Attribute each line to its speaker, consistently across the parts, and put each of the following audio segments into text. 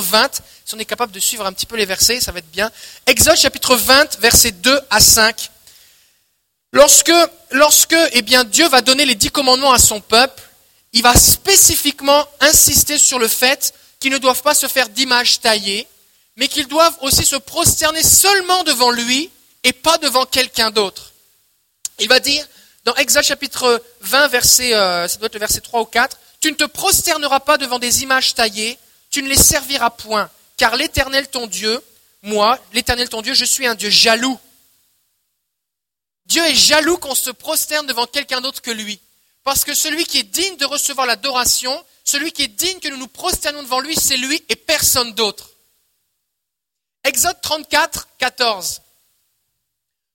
Speaker 1: chapitre 20. Si on est capable de suivre un petit peu les versets, ça va être bien. Exode chapitre 20, versets 2 à 5. Lorsque, lorsque eh bien, Dieu va donner les dix commandements à son peuple, il va spécifiquement insister sur le fait qu'ils ne doivent pas se faire d'images taillées, mais qu'ils doivent aussi se prosterner seulement devant lui et pas devant quelqu'un d'autre. Il va dire, dans Exode chapitre 20, verset, euh, ça doit être verset 3 ou 4, Tu ne te prosterneras pas devant des images taillées, tu ne les serviras point, car l'Éternel ton Dieu, moi, l'Éternel ton Dieu, je suis un Dieu jaloux. Dieu est jaloux qu'on se prosterne devant quelqu'un d'autre que lui. Parce que celui qui est digne de recevoir l'adoration, celui qui est digne que nous nous prosternions devant lui, c'est lui et personne d'autre. Exode 34, 14.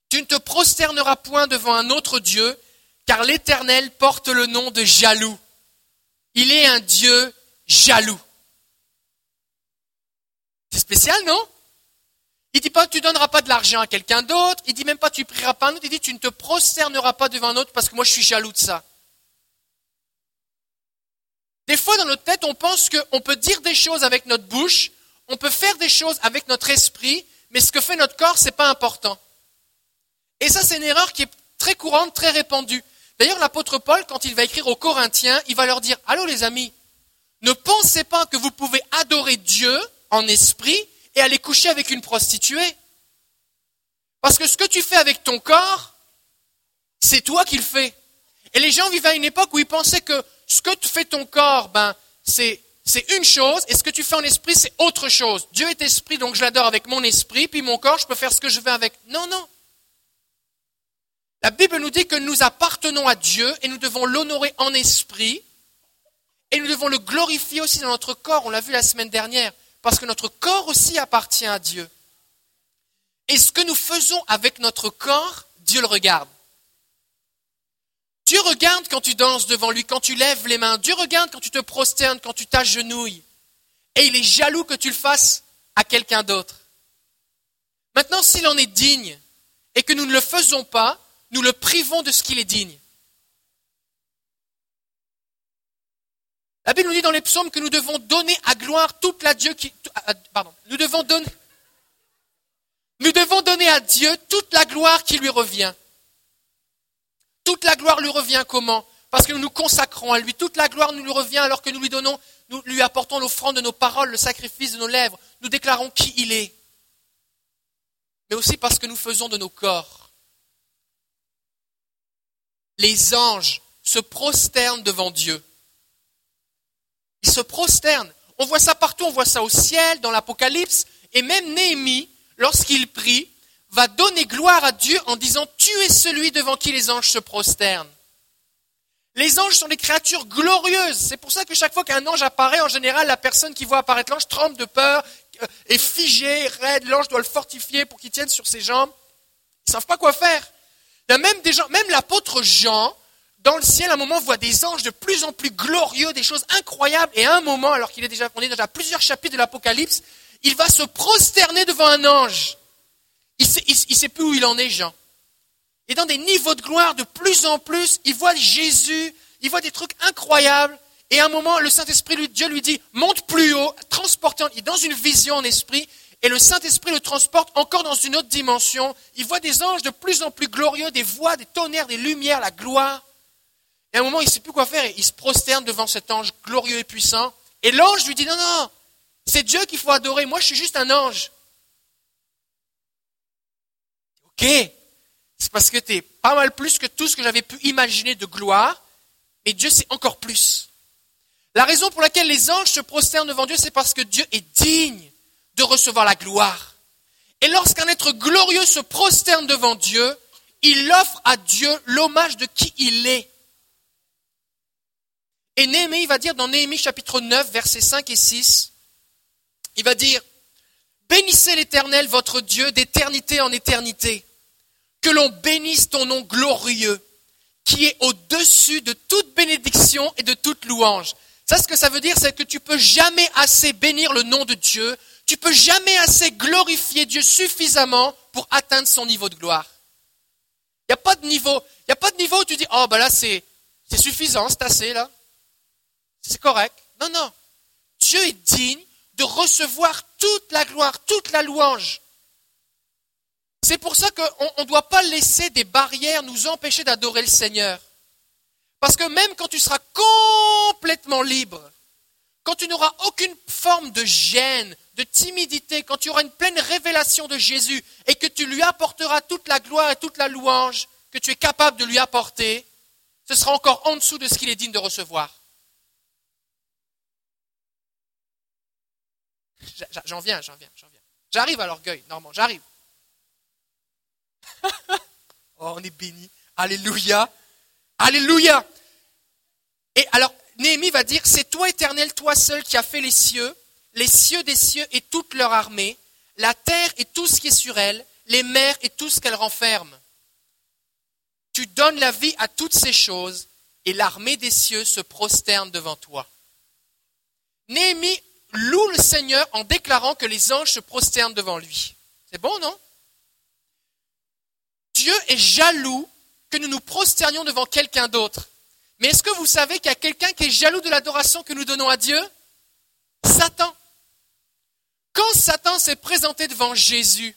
Speaker 1: Tu ne te prosterneras point devant un autre Dieu, car l'Éternel porte le nom de jaloux. Il est un Dieu jaloux. C'est spécial, non? Il dit pas tu donneras pas de l'argent à quelqu'un d'autre, il dit même pas tu prieras pas un autre, il dit tu ne te prosterneras pas devant un autre parce que moi je suis jaloux de ça. Des fois dans notre tête, on pense qu'on peut dire des choses avec notre bouche, on peut faire des choses avec notre esprit, mais ce que fait notre corps, c'est pas important. Et ça, c'est une erreur qui est très courante, très répandue. D'ailleurs, l'apôtre Paul, quand il va écrire aux Corinthiens, il va leur dire, allô les amis, ne pensez pas que vous pouvez adorer Dieu en esprit et aller coucher avec une prostituée. Parce que ce que tu fais avec ton corps, c'est toi qui le fais. Et les gens vivaient à une époque où ils pensaient que ce que tu fais ton corps, ben, c'est, c'est une chose, et ce que tu fais en esprit, c'est autre chose. Dieu est esprit, donc je l'adore avec mon esprit, puis mon corps, je peux faire ce que je veux avec. Non, non. La Bible nous dit que nous appartenons à Dieu et nous devons l'honorer en esprit et nous devons le glorifier aussi dans notre corps. On l'a vu la semaine dernière, parce que notre corps aussi appartient à Dieu. Et ce que nous faisons avec notre corps, Dieu le regarde. Dieu regarde quand tu danses devant lui, quand tu lèves les mains. Dieu regarde quand tu te prosternes, quand tu t'agenouilles. Et il est jaloux que tu le fasses à quelqu'un d'autre. Maintenant, s'il en est digne et que nous ne le faisons pas, nous le privons de ce qu'il est digne. La Bible nous dit dans les psaumes que nous devons donner à gloire toute la Dieu qui, nous devons donner, nous devons donner à Dieu toute la gloire qui lui revient. Toute la gloire lui revient comment? Parce que nous nous consacrons à lui. Toute la gloire nous lui revient alors que nous lui donnons, nous lui apportons l'offrande de nos paroles, le sacrifice de nos lèvres. Nous déclarons qui il est. Mais aussi parce que nous faisons de nos corps les anges se prosternent devant Dieu. Se prosternent. On voit ça partout, on voit ça au ciel, dans l'Apocalypse, et même Néhémie, lorsqu'il prie, va donner gloire à Dieu en disant Tu es celui devant qui les anges se prosternent. Les anges sont des créatures glorieuses. C'est pour ça que chaque fois qu'un ange apparaît, en général, la personne qui voit apparaître l'ange tremble de peur, euh, est figée, raide. L'ange doit le fortifier pour qu'il tienne sur ses jambes. Ils ne savent pas quoi faire. Même l'apôtre Jean, dans le ciel, à un moment, voit des anges de plus en plus glorieux, des choses incroyables, et à un moment, alors qu'il est déjà, on est déjà plusieurs chapitres de l'Apocalypse, il va se prosterner devant un ange. Il sait, il, sait plus où il en est, Jean. Et dans des niveaux de gloire de plus en plus, il voit Jésus, il voit des trucs incroyables, et à un moment, le Saint-Esprit, lui, Dieu lui dit, monte plus haut, transporte, il est dans une vision en esprit, et le Saint-Esprit le transporte encore dans une autre dimension. Il voit des anges de plus en plus glorieux, des voix, des tonnerres, des lumières, la gloire. Et à un moment, il ne sait plus quoi faire. Il se prosterne devant cet ange glorieux et puissant. Et l'ange lui dit, non, non, c'est Dieu qu'il faut adorer. Moi, je suis juste un ange. Ok, c'est parce que tu es pas mal plus que tout ce que j'avais pu imaginer de gloire. Et Dieu, c'est encore plus. La raison pour laquelle les anges se prosternent devant Dieu, c'est parce que Dieu est digne de recevoir la gloire. Et lorsqu'un être glorieux se prosterne devant Dieu, il offre à Dieu l'hommage de qui il est. Et Néhémie va dire dans Néhémie chapitre 9, versets 5 et 6, il va dire, Bénissez l'Éternel, votre Dieu, d'éternité en éternité. Que l'on bénisse ton nom glorieux, qui est au-dessus de toute bénédiction et de toute louange. Ça, ce que ça veut dire, c'est que tu peux jamais assez bénir le nom de Dieu, tu peux jamais assez glorifier Dieu suffisamment pour atteindre son niveau de gloire. Il n'y a pas de niveau. Il n'y a pas de niveau où tu dis, oh ben là c'est, c'est suffisant, c'est assez là. C'est correct. Non, non. Dieu est digne de recevoir toute la gloire, toute la louange. C'est pour ça qu'on ne doit pas laisser des barrières nous empêcher d'adorer le Seigneur. Parce que même quand tu seras complètement libre, quand tu n'auras aucune forme de gêne, de timidité, quand tu auras une pleine révélation de Jésus et que tu lui apporteras toute la gloire et toute la louange que tu es capable de lui apporter, ce sera encore en dessous de ce qu'il est digne de recevoir. J'en viens, j'en viens, j'en viens. J'arrive à l'orgueil, Normand, j'arrive. oh, on est béni. Alléluia. Alléluia. Et alors, Néhémie va dire, c'est toi éternel, toi seul qui as fait les cieux, les cieux des cieux et toute leur armée, la terre et tout ce qui est sur elle, les mers et tout ce qu'elles renferment. Tu donnes la vie à toutes ces choses, et l'armée des cieux se prosterne devant toi. Néhémie loue le Seigneur en déclarant que les anges se prosternent devant lui. C'est bon, non? Dieu est jaloux que nous nous prosternions devant quelqu'un d'autre. Mais est-ce que vous savez qu'il y a quelqu'un qui est jaloux de l'adoration que nous donnons à Dieu? Satan. Quand Satan s'est présenté devant Jésus,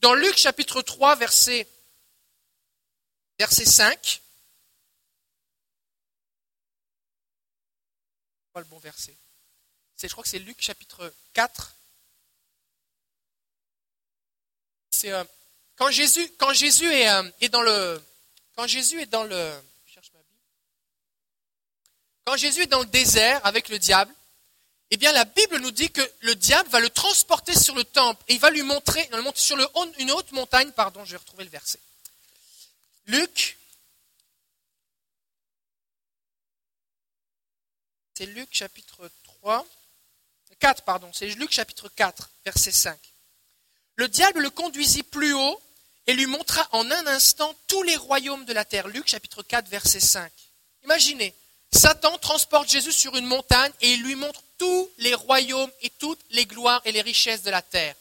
Speaker 1: dans Luc chapitre 3, verset, verset 5, pas le bon verset je crois que c'est Luc chapitre 4. C'est euh, quand Jésus, euh, est, dans le, quand Jésus est dans le, quand Jésus est dans le désert avec le diable, eh bien la Bible nous dit que le diable va le transporter sur le temple et il va lui montrer, sur le, une haute montagne, pardon, je vais retrouver le verset. Luc, c'est Luc chapitre 3. 4, pardon, c'est Luc chapitre 4, verset 5. Le diable le conduisit plus haut et lui montra en un instant tous les royaumes de la terre. Luc chapitre 4, verset 5. Imaginez, Satan transporte Jésus sur une montagne et il lui montre tous les royaumes et toutes les gloires et les richesses de la terre.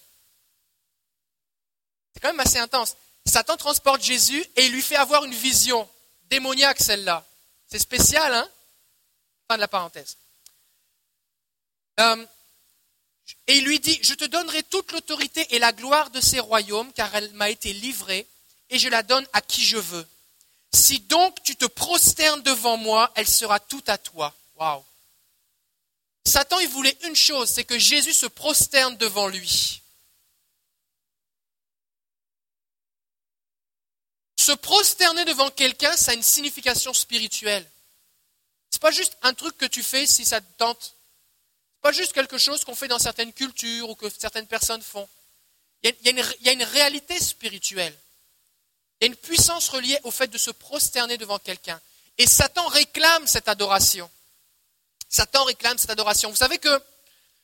Speaker 1: C'est quand même assez intense. Satan transporte Jésus et il lui fait avoir une vision démoniaque, celle-là. C'est spécial, hein? Fin de la parenthèse. Euh, et il lui dit, je te donnerai toute l'autorité et la gloire de ces royaumes, car elle m'a été livrée, et je la donne à qui je veux. Si donc tu te prosternes devant moi, elle sera toute à toi. Waouh. Satan, il voulait une chose, c'est que Jésus se prosterne devant lui. Se prosterner devant quelqu'un, ça a une signification spirituelle. Ce n'est pas juste un truc que tu fais si ça te tente. Pas juste quelque chose qu'on fait dans certaines cultures ou que certaines personnes font. Il y, a, une, réalité spirituelle. Il y a une puissance reliée au fait de se prosterner devant quelqu'un. Et Satan réclame cette adoration. Satan réclame cette adoration. Vous savez que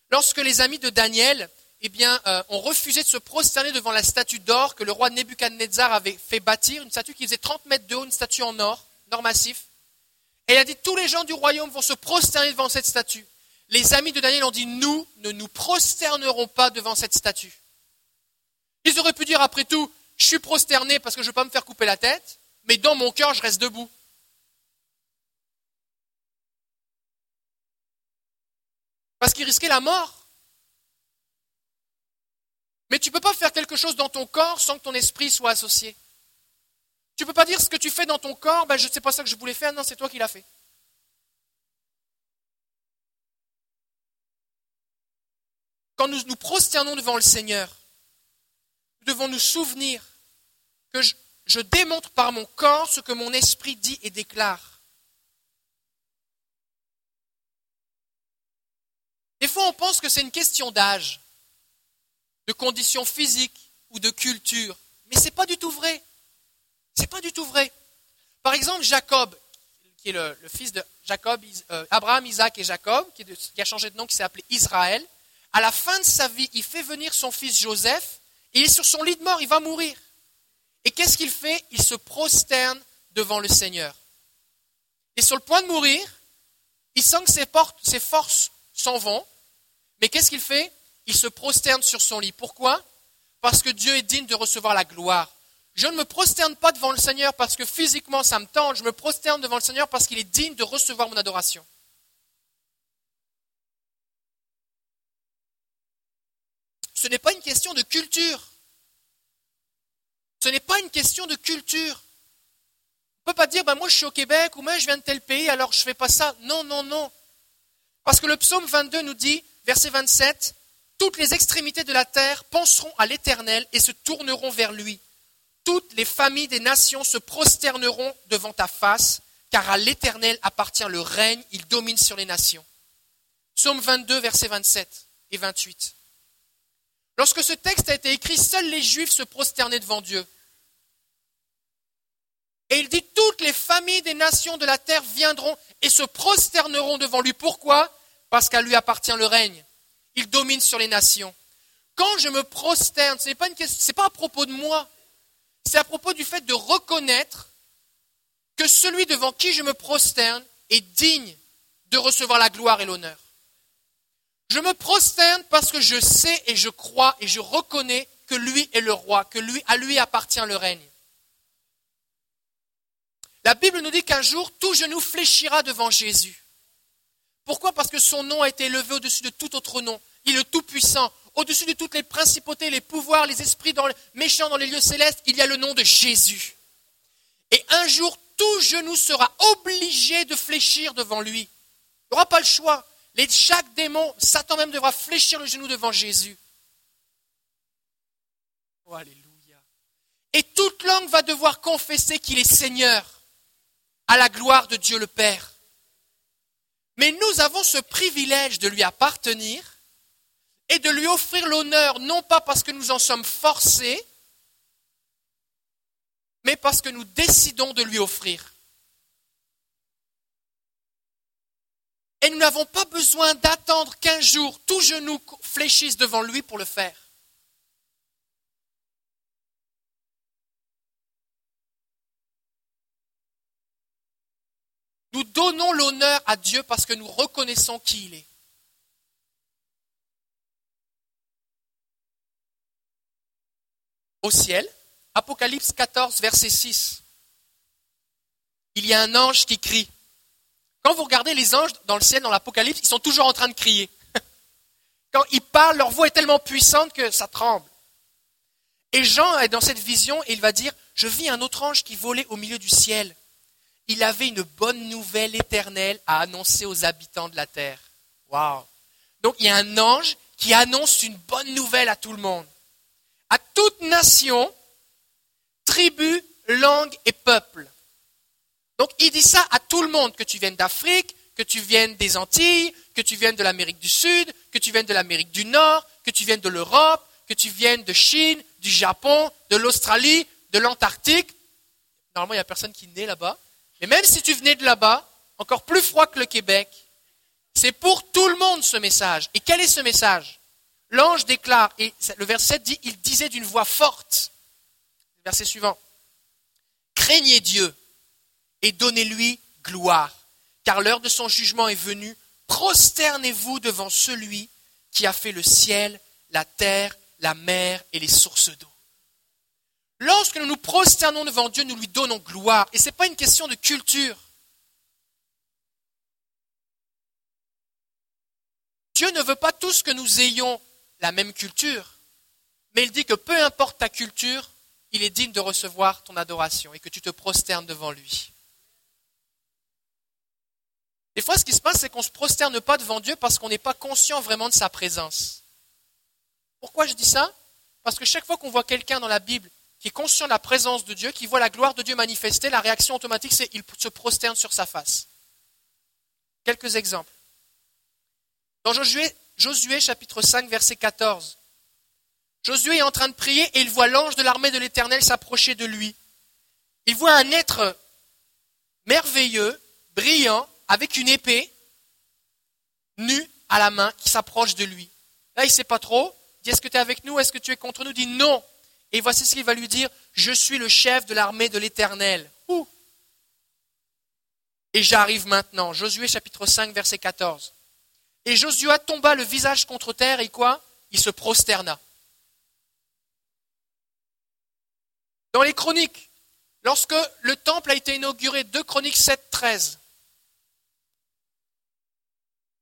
Speaker 1: lorsque les amis de Daniel eh euh, ont refusé de se prosterner devant la statue d'or que le roi Nebuchadnezzar avait fait bâtir, une statue qui faisait 30 mètres de haut, une statue en or, or massif, et il a dit tous les gens du royaume vont se prosterner devant cette statue les amis de Daniel ont dit, nous ne nous prosternerons pas devant cette statue. Ils auraient pu dire, après tout, je suis prosterné parce que je ne veux pas me faire couper la tête, mais dans mon cœur, je reste debout. Parce qu'ils risquaient la mort. Mais tu ne peux pas faire quelque chose dans ton corps sans que ton esprit soit associé. Tu ne peux pas dire ce que tu fais dans ton corps, ben, je ne sais pas ça que je voulais faire, non, c'est toi qui l'as fait. Quand nous nous prosternons devant le Seigneur, nous devons nous souvenir que je, démontre par mon corps ce que mon esprit dit et déclare. Des fois, on pense que c'est une question d'âge, de conditions physiques ou de culture, mais ce n'est pas du tout vrai. Ce n'est pas du tout vrai. Par exemple, Jacob, qui est le, fils de Jacob, euh, Abraham, Isaac et Jacob, qui, qui a changé de nom, qui s'est appelé Israël, à la fin de sa vie, il fait venir son fils Joseph, il est sur son lit de mort, il va mourir. Et qu'est-ce qu'il fait? Il se prosterne devant le Seigneur. Et sur le point de mourir, il sent que ses, ses forces s'en vont, mais qu'est-ce qu'il fait? Il se prosterne sur son lit. Pourquoi? Parce que Dieu est digne de recevoir la gloire. Je ne me prosterne pas devant le Seigneur parce que physiquement ça me tente, je me prosterne devant le Seigneur parce qu'il est digne de recevoir mon adoration. Ce n'est pas une question de culture. Ce n'est pas une question de culture. On ne peut pas dire, ben moi je suis au Québec ou moi je viens de tel pays, alors je ne fais pas ça. Non, non, non. Parce que le psaume 22 nous dit, verset 27, toutes les extrémités de la terre penseront à l'Éternel et se tourneront vers lui. Toutes les familles des nations se prosterneront devant ta face, car à l'Éternel appartient le règne, il domine sur les nations. Psaume 22, verset 27 et 28. Lorsque ce texte a été écrit, seuls les Juifs se prosternaient devant Dieu. Et il dit, toutes les familles des nations de la terre viendront et se prosterneront devant lui. Pourquoi? Parce qu'à lui appartient le règne. Il domine sur les nations. Quand je me prosterne, ce n'est pas, pas à propos de moi, c'est à propos du fait de reconnaître que celui devant qui je me prosterne est digne de recevoir la gloire et l'honneur. Je me prosterne parce que je sais et je crois et je reconnais que lui est le roi, que lui, à lui appartient le règne. La Bible nous dit qu'un jour, tout genou fléchira devant Jésus. Pourquoi? Parce que son nom a été élevé au-dessus de tout autre nom. Il est Tout-Puissant. Au-dessus de toutes les principautés, les pouvoirs, les esprits méchants dans les lieux célestes, il y a le nom de Jésus. Et un jour, tout genou sera obligé de fléchir devant lui. Il n'aura pas le choix. Chaque démon, Satan même devra fléchir le genou devant Jésus. Oh, alléluia. Et toute langue va devoir confesser qu'il est Seigneur, à la gloire de Dieu le Père. Mais nous avons ce privilège de lui appartenir et de lui offrir l'honneur, non pas parce que nous en sommes forcés, mais parce que nous décidons de lui offrir. Et nous n'avons pas besoin d'attendre qu'un jour tout genou fléchisse devant lui pour le faire. Nous donnons l'honneur à Dieu parce que nous reconnaissons qui il est. Au ciel, Apocalypse 14, verset 6, il y a un ange qui crie. Quand vous regardez les anges dans le ciel, dans l'Apocalypse, ils sont toujours en train de crier. Quand ils parlent, leur voix est tellement puissante que ça tremble. Et Jean est dans cette vision et il va dire, je vis un autre ange qui volait au milieu du ciel. Il avait une bonne nouvelle éternelle à annoncer aux habitants de la terre. Waouh. Donc il y a un ange qui annonce une bonne nouvelle à tout le monde. À toute nation, tribu, langue et peuple. Donc il dit ça à tout le monde, que tu viennes d'Afrique, que tu viennes des Antilles, que tu viennes de l'Amérique du Sud, que tu viennes de l'Amérique du Nord, que tu viennes de l'Europe, que tu viennes de Chine, du Japon, de l'Australie, de l'Antarctique. Normalement, il n'y a personne qui naît là-bas. Mais même si tu venais de là-bas, encore plus froid que le Québec, c'est pour tout le monde ce message. Et quel est ce message? L'ange déclare, et le verset dit, il disait d'une voix forte, verset suivant, craignez Dieu et donnez-lui gloire, car l'heure de son jugement est venue. Prosternez-vous devant celui qui a fait le ciel, la terre, la mer et les sources d'eau. Lorsque nous nous prosternons devant Dieu, nous lui donnons gloire. Et ce n'est pas une question de culture. Dieu ne veut pas tous que nous ayons la même culture, mais il dit que peu importe ta culture, il est digne de recevoir ton adoration et que tu te prosternes devant lui. Des fois, ce qui se passe, c'est qu'on ne se prosterne pas devant Dieu parce qu'on n'est pas conscient vraiment de sa présence. Pourquoi je dis ça? Parce que chaque fois qu'on voit quelqu'un dans la Bible qui est conscient de la présence de Dieu, qui voit la gloire de Dieu manifestée, la réaction automatique, c'est qu'il se prosterne sur sa face. Quelques exemples. Dans Josué, Josué chapitre 5, verset 14, Josué est en train de prier et il voit l'ange de l'armée de l'Éternel s'approcher de lui. Il voit un être merveilleux, brillant, avec une épée, nue à la main, qui s'approche de lui. Là, il ne sait pas trop. Il dit, est-ce que tu es avec nous? Est-ce que tu es contre nous? Il dit, non. Et voici ce qu'il va lui dire, je suis le chef de l'armée de l'Éternel. Où Et j'arrive maintenant. Josué chapitre 5, verset 14. Et Josué tomba le visage contre terre et quoi? Il se prosterna. Dans les chroniques, lorsque le temple a été inauguré, 2 Chroniques 7, 13,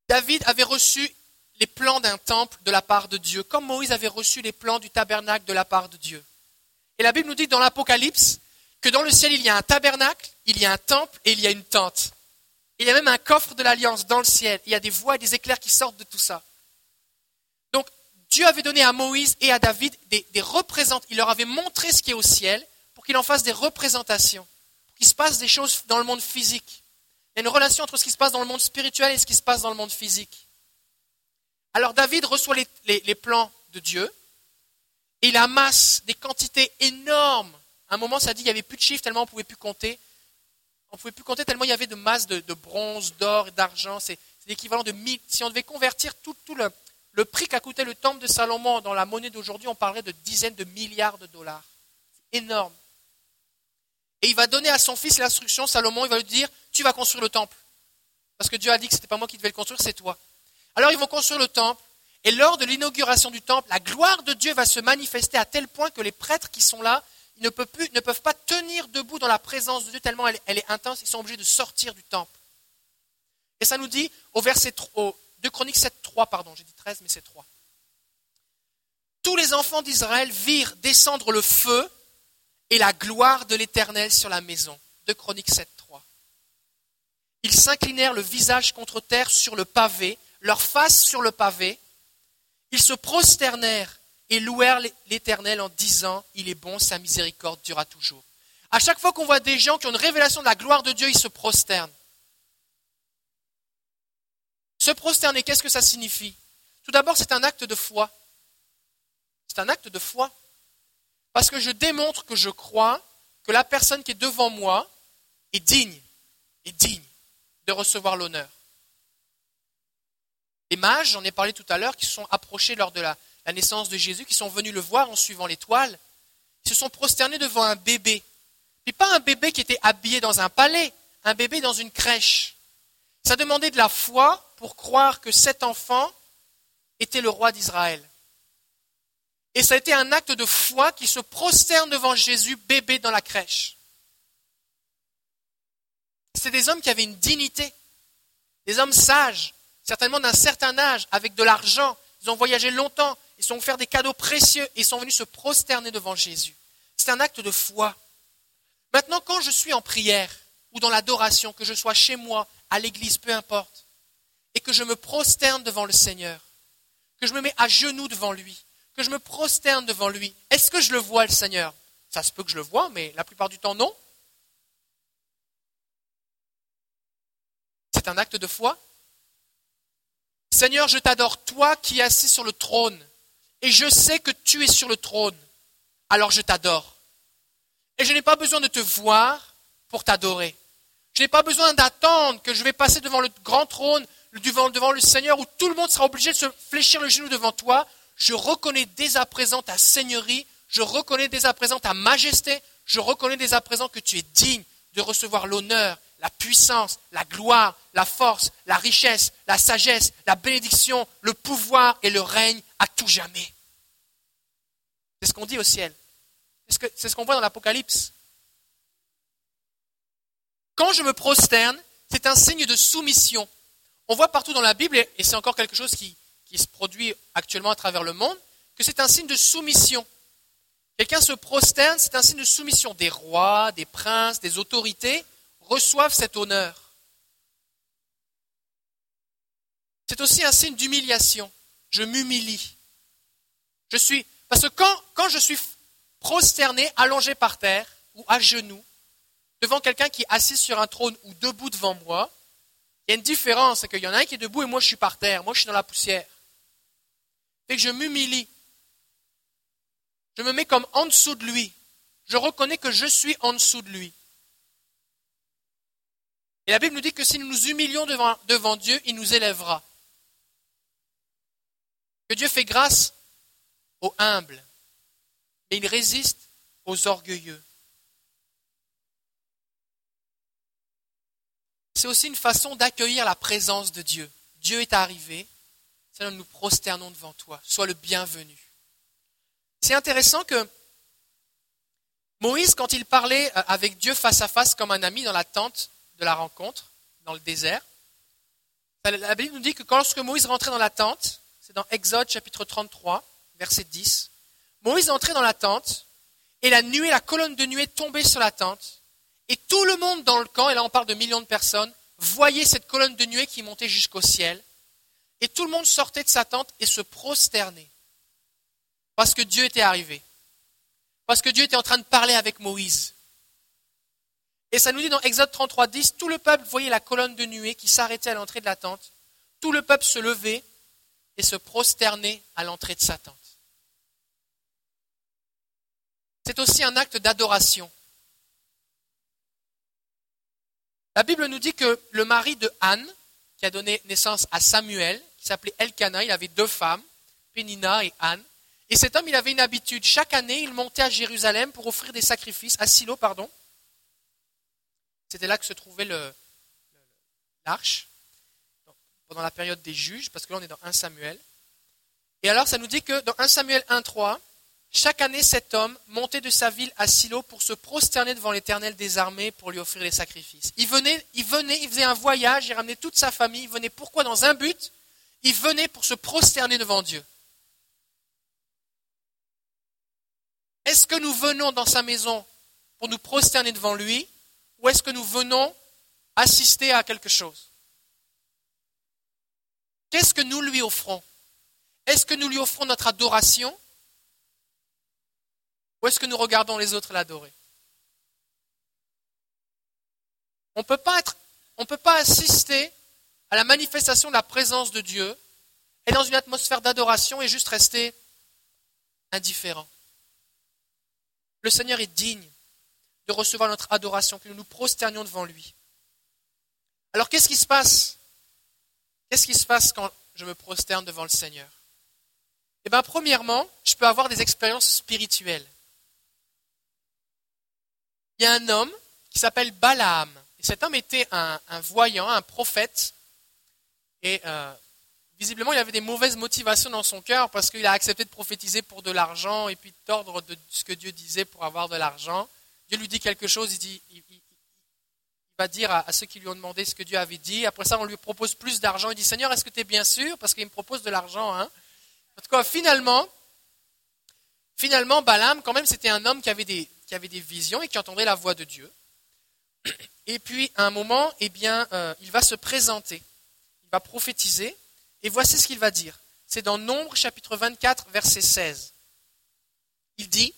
Speaker 1: David avait reçu les plans d'un temple de la part de Dieu, comme Moïse avait reçu les plans du tabernacle de la part de Dieu. Et la Bible nous dit dans l'Apocalypse que dans le ciel, il y a un tabernacle, il y a un temple et il y a une tente. Il y a même un coffre de l'alliance dans le ciel. Il y a des voix et des éclairs qui sortent de tout ça. Donc, Dieu avait donné à Moïse et à David des, des représentants. Il leur avait montré ce qui est au ciel pour qu'ils en fassent des représentations, pour qu'il se passe des choses dans le monde physique. Il y a une relation entre ce qui se passe dans le monde spirituel et ce qui se passe dans le monde physique. Alors David reçoit les, plans de Dieu et il amasse des quantités énormes. À un moment, ça dit qu'il n'y avait plus de chiffres tellement on ne pouvait plus compter. On ne pouvait plus compter tellement il y avait de masse de, bronze, d'or d'argent. C'est l'équivalent de mille. Si on devait convertir tout, le, le prix qu'a coûté le temple de Salomon dans la monnaie d'aujourd'hui, on parlerait de dizaines de milliards de dollars. C'est énorme. Et il va donner à son fils l'instruction, Salomon, il va lui dire, tu vas construire le temple. Parce que Dieu a dit que ce n'était pas moi qui devais le construire, c'est toi. Alors ils vont construire le temple, et lors de l'inauguration du temple, la gloire de Dieu va se manifester à tel point que les prêtres qui sont là ne peuvent, plus, ne peuvent pas tenir debout dans la présence de Dieu tellement elle, est intense, ils sont obligés de sortir du temple. Et ça nous dit au verset 3, 2 Chroniques 7, 3, pardon, j'ai dit 13, mais c'est 3. Tous les enfants d'Israël virent descendre le feu et la gloire de l'Éternel sur la maison. De Chroniques 7, 3. Ils s'inclinèrent le visage contre terre sur le pavé, leur face sur le pavé. Ils se prosternèrent et louèrent l'Éternel en disant Il est bon, sa miséricorde durera toujours. À chaque fois qu'on voit des gens qui ont une révélation de la gloire de Dieu, ils se prosternent. Se prosterner, qu'est-ce que ça signifie? Tout d'abord, c'est un acte de foi. C'est un acte de foi. Parce que je démontre que je crois que la personne qui est devant moi est digne, de recevoir l'honneur. Les mages, j'en ai parlé tout à l'heure, qui se sont approchés lors de la, naissance de Jésus, qui sont venus le voir en suivant l'étoile, se sont prosternés devant un bébé. Mais pas un bébé qui était habillé dans un palais, un bébé dans une crèche. Ça demandait de la foi pour croire que cet enfant était le roi d'Israël. Et ça a été un acte de foi qui se prosterne devant Jésus, bébé dans la crèche. C'était des hommes qui avaient une dignité, des hommes sages, certainement d'un certain âge, avec de l'argent. Ils ont voyagé longtemps, ils sont offert des cadeaux précieux et ils sont venus se prosterner devant Jésus. C'est un acte de foi. Maintenant, quand je suis en prière ou dans l'adoration, que je sois chez moi, à l'église, peu importe, et que je me prosterne devant le Seigneur, que je me mets à genoux devant lui, que je me prosterne devant lui. Est-ce que je le vois, le Seigneur? Ça se peut que je le vois, mais la plupart du temps, non. C'est un acte de foi. Seigneur, je t'adore, toi qui es assis sur le trône, et je sais que tu es sur le trône, alors je t'adore. Et je n'ai pas besoin de te voir pour t'adorer. Je n'ai pas besoin d'attendre que je vais passer devant le grand trône, devant, devant le Seigneur, où tout le monde sera obligé de se fléchir le genou devant toi je reconnais dès à présent ta seigneurie, je reconnais dès à présent ta majesté, je reconnais dès à présent que tu es digne de recevoir l'honneur, la puissance, la gloire, la force, la richesse, la sagesse, la bénédiction, le pouvoir et le règne à tout jamais. C'est ce qu'on dit au ciel. C'est ce qu'on voit dans l'Apocalypse. Quand je me prosterne, c'est un signe de soumission. On voit partout dans la Bible, et c'est encore quelque chose qui, qui se produit actuellement à travers le monde, que c'est un signe de soumission. Quelqu'un se prosterne, c'est un signe de soumission. Des rois, des princes, des autorités reçoivent cet honneur. C'est aussi un signe d'humiliation. Je m'humilie. Je suis, parce que quand, quand je suis prosterné, allongé par terre ou à genoux, devant quelqu'un qui est assis sur un trône ou debout devant moi, il y a une différence, c'est qu'il y en a un qui est debout et moi je suis par terre, moi je suis dans la poussière et que je m'humilie. Je me mets comme en dessous de lui. Je reconnais que je suis en dessous de lui. Et la Bible nous dit que si nous nous humilions devant, devant Dieu, il nous élèvera. Que Dieu fait grâce aux humbles, mais il résiste aux orgueilleux. C'est aussi une façon d'accueillir la présence de Dieu. Dieu est arrivé, Nous prosternons devant toi. Sois le bienvenu. C'est intéressant que Moïse, quand il parlait euh, avec Dieu face à face comme un ami dans la tente de la rencontre, dans le désert, la Bible nous dit que lorsque Moïse rentrait dans la tente, c'est dans Exode chapitre 33, verset 10. Moïse entrait dans la tente, et la nuée, la colonne de nuée tombait sur la tente, et tout le monde dans le camp, et là on parle de millions de personnes, voyait cette colonne de nuée qui montait jusqu'au ciel, et tout le monde sortait de sa tente et se prosternait, parce que Dieu était arrivé, parce que Dieu était en train de parler avec Moïse. Et ça nous dit dans Exode 33, 10, tout le peuple voyait la colonne de nuée qui s'arrêtait à l'entrée de la tente, tout le peuple se levait et se prosternait à l'entrée de sa tente. C'est aussi un acte d'adoration. La Bible nous dit que le mari de Anne, qui a donné naissance à Samuel, qui s'appelait Elkanah, il avait deux femmes, Pénina et Anne. Et cet homme, il avait une habitude. Chaque année, il montait à Jérusalem pour offrir des sacrifices, à Silo, pardon. C'était là que se trouvait l'arche, pendant la période des juges, parce que là, on est dans 1 Samuel. Et alors, ça nous dit que dans 1 Samuel 1.3, chaque année, cet homme montait de sa ville à Silo pour se prosterner devant l'Éternel des armées pour lui offrir les sacrifices. Il venait, il venait, il faisait un voyage, il ramenait toute sa famille. Il venait pourquoi Dans un but? Il venait pour se prosterner devant Dieu. Est-ce que nous venons dans sa maison pour nous prosterner devant lui ou est-ce que nous venons assister à quelque chose? Qu'est-ce que nous lui offrons? Est-ce que nous lui offrons notre adoration? Ou est-ce que nous regardons les autres l'adorer? On ne peut pas assister à la manifestation de la présence de Dieu et dans une atmosphère d'adoration et juste rester indifférent. Le Seigneur est digne de recevoir notre adoration, que nous nous prosternions devant lui. Alors qu'est-ce qui se passe? Qu'est-ce qui se passe quand je me prosterne devant le Seigneur? Eh bien, premièrement, je peux avoir des expériences spirituelles il y a un homme qui s'appelle Balaam. Et cet homme était un, voyant, un prophète. Et euh, visiblement, il avait des mauvaises motivations dans son cœur parce qu'il a accepté de prophétiser pour de l'argent et puis de tordre de ce que Dieu disait pour avoir de l'argent. Dieu lui dit quelque chose, il, va dire à, ceux qui lui ont demandé ce que Dieu avait dit. Après ça, on lui propose plus d'argent. Il dit Seigneur, est-ce que tu es bien sûr? Parce qu'il me propose de l'argent. Hein. En tout cas, finalement, finalement, Balaam, quand même, c'était un homme qui avait des, qui avait des visions et qui entendait la voix de Dieu. Et puis, à un moment, eh bien, euh, il va se présenter, il va prophétiser, et voici ce qu'il va dire. C'est dans Nombre chapitre 24, verset 16. Il dit,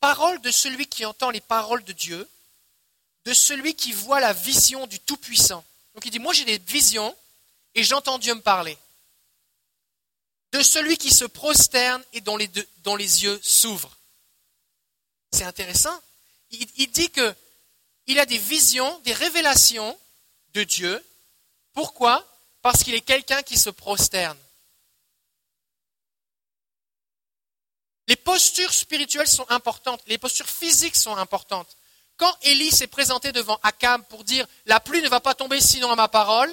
Speaker 1: Parole de celui qui entend les paroles de Dieu, de celui qui voit la vision du Tout-Puissant. Donc il dit, moi j'ai des visions et j'entends Dieu me parler. De celui qui se prosterne et dont les, dont les yeux s'ouvrent. C'est intéressant. Il, dit que il a des visions, des révélations de Dieu. Pourquoi? Parce qu'il est quelqu'un qui se prosterne. Les postures spirituelles sont importantes, les postures physiques sont importantes. Quand Élie s'est présenté devant Akab pour dire La pluie ne va pas tomber sinon à ma parole,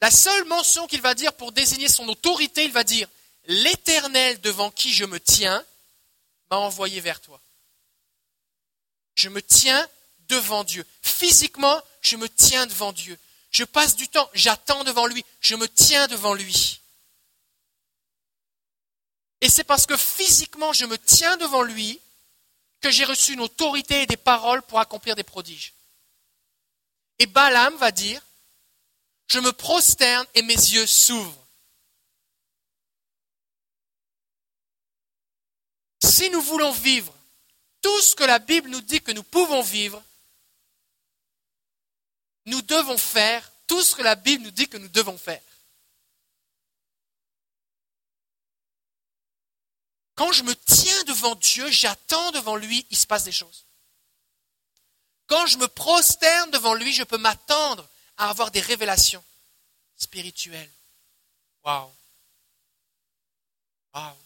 Speaker 1: la seule mention qu'il va dire pour désigner son autorité, il va dire L'Éternel devant qui je me tiens m'a envoyé vers toi. Je me tiens devant Dieu. Physiquement, je me tiens devant Dieu. Je passe du temps, j'attends devant lui, je me tiens devant lui. Et c'est parce que physiquement je me tiens devant lui que j'ai reçu une autorité et des paroles pour accomplir des prodiges. Et Balaam va dire, je me prosterne et mes yeux s'ouvrent. Si nous voulons vivre tout ce que la Bible nous dit que nous pouvons vivre, nous devons faire tout ce que la Bible nous dit que nous devons faire. Quand je me tiens devant Dieu, j'attends devant lui, il se passe des choses. Quand je me prosterne devant lui, je peux m'attendre à avoir des révélations spirituelles. Waouh! Waouh!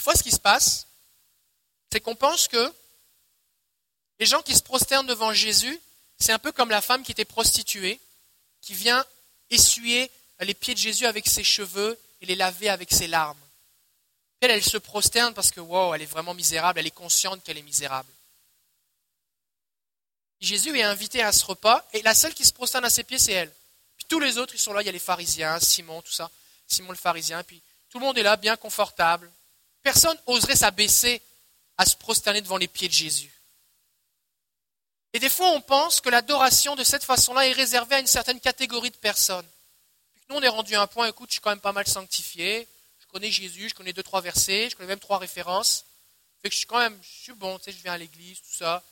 Speaker 1: Des fois, ce qui se passe, c'est qu'on pense que les gens qui se prosternent devant Jésus, c'est un peu comme la femme qui était prostituée, qui vient essuyer les pieds de Jésus avec ses cheveux et les laver avec ses larmes. Elle, elle se prosterne parce que, wow, elle est vraiment misérable, elle est consciente qu'elle est misérable. Jésus est invité à ce repas et la seule qui se prosterne à ses pieds, c'est elle. Puis tous les autres, ils sont là, il y a les pharisiens, Simon, tout ça, Simon le pharisien, puis tout le monde est là, bien confortable. Personne oserait s'abaisser à se prosterner devant les pieds de Jésus. Et des fois, on pense que l'adoration de cette façon-là est réservée à une certaine catégorie de personnes. Puis nous, on est rendu à un point, écoute, je suis quand même pas mal sanctifié, je connais Jésus, je connais deux, trois versets, je connais même trois références. Fait que je suis quand même, je suis bon, tu sais, je viens à l'église, tout ça.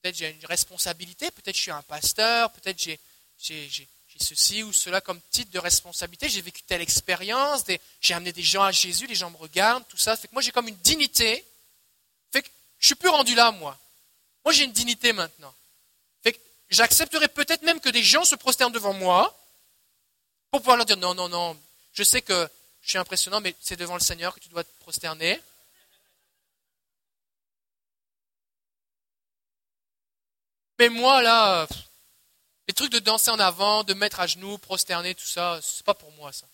Speaker 1: Peut-être j'ai une responsabilité, peut-être je suis un pasteur, peut-être j'ai, j'ai, ceci ou cela comme titre de responsabilité, j'ai vécu telle expérience, j'ai amené des gens à Jésus, les gens me regardent, tout ça. Fait que moi j'ai comme une dignité. Fait que je suis plus rendu là, moi. Moi, j'ai une dignité maintenant. J'accepterai peut-être même que des gens se prosternent devant moi pour pouvoir leur dire non, non, non, je sais que je suis impressionnant, mais c'est devant le Seigneur que tu dois te prosterner. Mais moi, là, les trucs de danser en avant, de mettre à genoux, prosterner, tout ça, c'est pas pour moi, ça.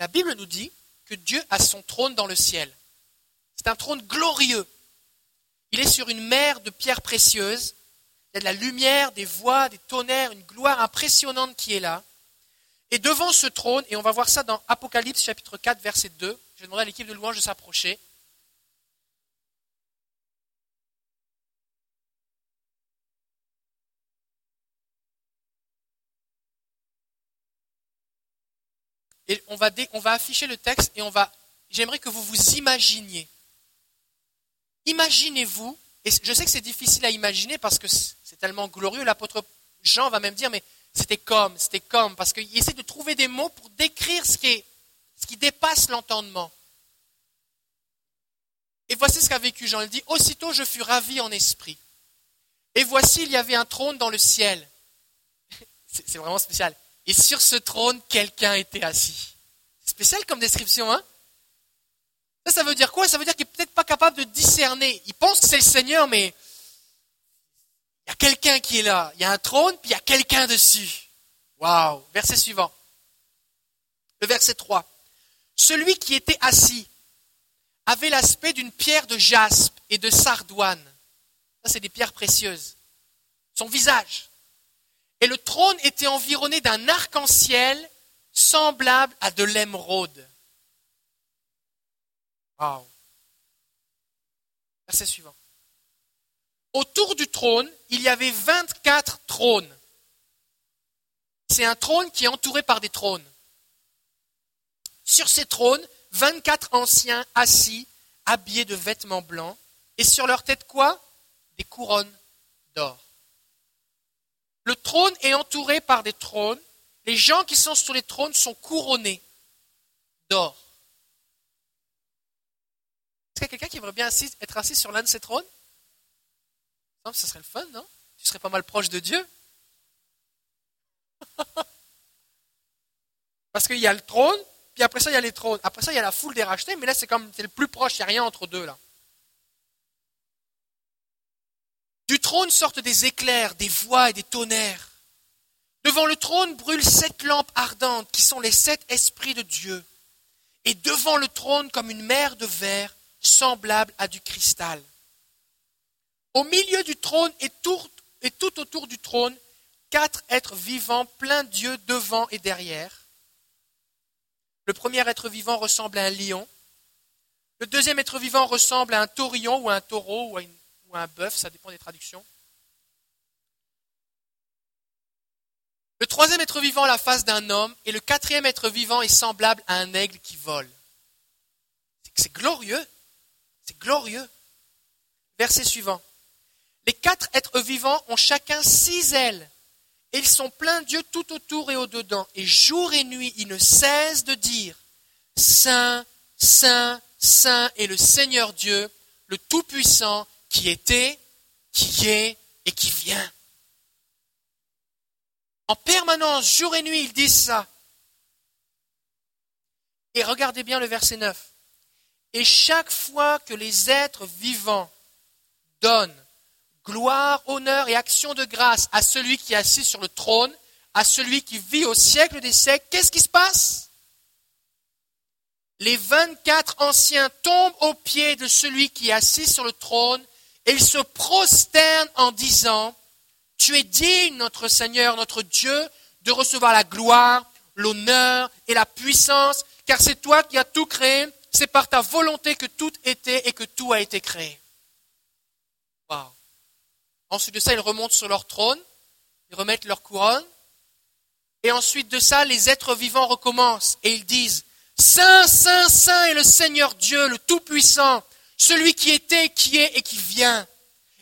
Speaker 1: La Bible nous dit que Dieu a son trône dans le ciel. C'est un trône glorieux. Il est sur une mer de pierres précieuses. Il y a de la lumière, des voix, des tonnerres, une gloire impressionnante qui est là. Et devant ce trône, et on va voir ça dans Apocalypse chapitre 4, verset 2, je vais à l'équipe de louange de s'approcher. Et on va, afficher le texte et on va, j'aimerais que vous vous imaginiez Imaginez-vous, et je sais que c'est difficile à imaginer parce que c'est tellement glorieux, l'apôtre Jean va même dire, mais c'était comme, c'était comme, parce qu'il essaie de trouver des mots pour décrire ce qui, ce qui dépasse l'entendement. Et voici ce qu'a vécu Jean. Il dit, aussitôt je fus ravi en esprit. Et voici, il y avait un trône dans le ciel. C'est vraiment spécial. Et sur ce trône, quelqu'un était assis. Spécial comme description, hein? Ça, ça veut dire quoi? Ça veut dire qu'il n'est peut-être pas capable de discerner. Il pense que c'est le Seigneur, mais il y a quelqu'un qui est là. Il y a un trône, puis il y a quelqu'un dessus. Waouh Verset suivant. Le verset 3. Celui qui était assis avait l'aspect d'une pierre de jaspe et de sardoine. Ça, c'est des pierres précieuses. Son visage. Et le trône était environné d'un arc-en-ciel semblable à de l'émeraude. Wow. Verset suivant. Autour du trône, il y avait 24 trônes. C'est un trône qui est entouré par des trônes. Sur ces trônes, 24 anciens assis, habillés de vêtements blancs, et sur leur tête quoi? Des couronnes d'or. Trône est entouré par des trônes. Les gens qui sont sur les trônes sont couronnés d'or. Est-ce qu'il y a quelqu'un qui aimerait bien être assis sur l'un de ces trônes? Non, ce serait le fun, non? Tu serais pas mal proche de Dieu. Parce qu'il y a le trône, puis après ça, il y a les trônes. Après ça, il y a la foule des rachetés, mais là, c'est comme c'est le plus proche, il n'y a rien entre deux, là. Trône sortent des éclairs, des voix et des tonnerres. Devant le trône brûlent sept lampes ardentes qui sont les sept esprits de Dieu. Et devant le trône, comme une mer de verre, semblable à du cristal. Au milieu du trône et tout, et tout autour du trône, quatre êtres vivants, plein d'yeux devant et derrière. Le premier être vivant ressemble à un lion. Le deuxième être vivant ressemble à un taurillon ou à un taureau ou à, un bœuf, ça dépend des traductions. Le troisième être vivant a la face d'un homme et le quatrième être vivant est semblable à un aigle qui vole. C'est glorieux. C'est glorieux. Verset suivant. Les quatre êtres vivants ont chacun six ailes, et ils sont pleins d'yeux tout autour et au-dedans. Et jour et nuit, ils ne cessent de dire, Saint, Saint, Saint est le Seigneur Dieu, le Tout-Puissant, qui était, qui est et qui vient. En permanence, jour et nuit, ils disent ça. Et regardez bien le verset 9. Et chaque fois que les êtres vivants donnent gloire, honneur et action de grâce à celui qui est assis sur le trône, à celui qui vit au siècle des siècles, qu'est-ce qui se passe? Les 24 anciens tombent aux pieds de celui qui est assis sur le trône et ils se prosternent en disant, Tu es digne, notre Seigneur, notre Dieu, de recevoir la gloire, l'honneur et la puissance, car c'est toi qui as tout créé, c'est par ta volonté que tout était et que tout a été créé. Ensuite de ça, ils remontent sur leur trône, ils remettent leur couronne, et ensuite de ça, les êtres vivants recommencent et ils disent, Saint, Saint, Saint est le Seigneur Dieu, le Tout-Puissant, celui qui était, qui est et qui vient.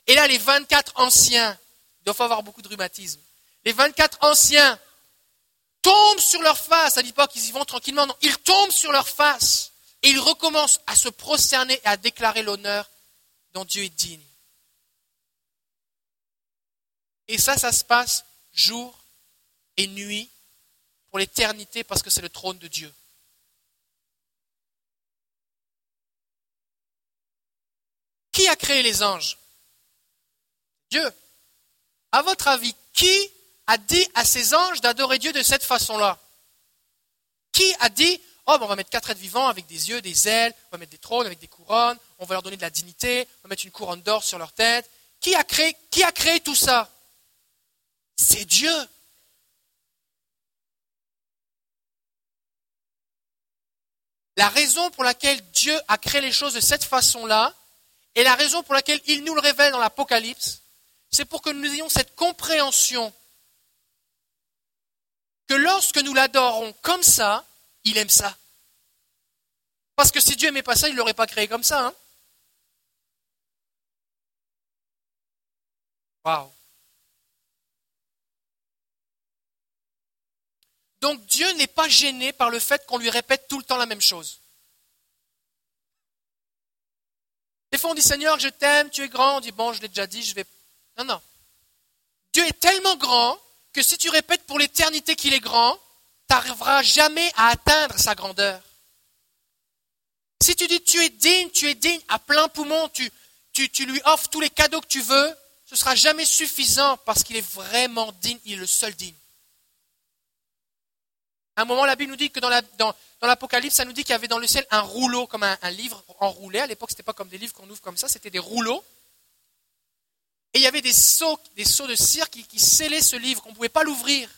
Speaker 1: Et là, les 24 anciens, doivent avoir beaucoup de rhumatisme, les 24 anciens tombent sur leur face, dit pas qu'ils y vont tranquillement, non, ils tombent sur leur face et ils recommencent à se prosterner et à déclarer l'honneur dont Dieu est digne. Et ça, ça se passe jour et nuit pour l'éternité parce que c'est le trône de Dieu. Qui a créé les anges Dieu. À votre avis, qui a dit à ces anges d'adorer Dieu de cette façon-là Qui a dit, oh, ben, on va mettre quatre êtres vivants avec des yeux, des ailes, on va mettre des trônes avec des couronnes, on va leur donner de la dignité, on va mettre une couronne d'or sur leur tête qui a, créé, qui a créé tout ça C'est Dieu. La raison pour laquelle Dieu a créé les choses de cette façon-là, et la raison pour laquelle il nous le révèle dans l'Apocalypse, c'est pour que nous ayons cette compréhension que lorsque nous l'adorons comme ça, il aime ça. Parce que si Dieu aimait pas ça, il ne l'aurait pas créé comme ça. Hein. Donc Dieu n'est pas gêné par le fait qu'on lui répète tout le temps la même chose. Des fois on dit Seigneur, je t'aime, tu es grand. On dit bon, je l'ai déjà dit, je vais. Non, non. Dieu est tellement grand que si tu répètes pour l'éternité qu'il est grand, tu n'arriveras jamais à atteindre sa grandeur. Si tu dis tu es digne, tu es digne à plein poumon, tu, tu, lui offres tous les cadeaux que tu veux, ce ne sera jamais suffisant parce qu'il est vraiment digne, il est le seul digne. À un moment, la Bible nous dit que dans l'Apocalypse, ça nous dit qu'il y avait dans le ciel un rouleau, comme un, livre enroulé. À l'époque, ce n'était pas comme des livres qu'on ouvre comme ça, c'était des rouleaux. Et il y avait des seaux, des de cire qui, scellaient ce livre, qu'on ne pouvait pas l'ouvrir.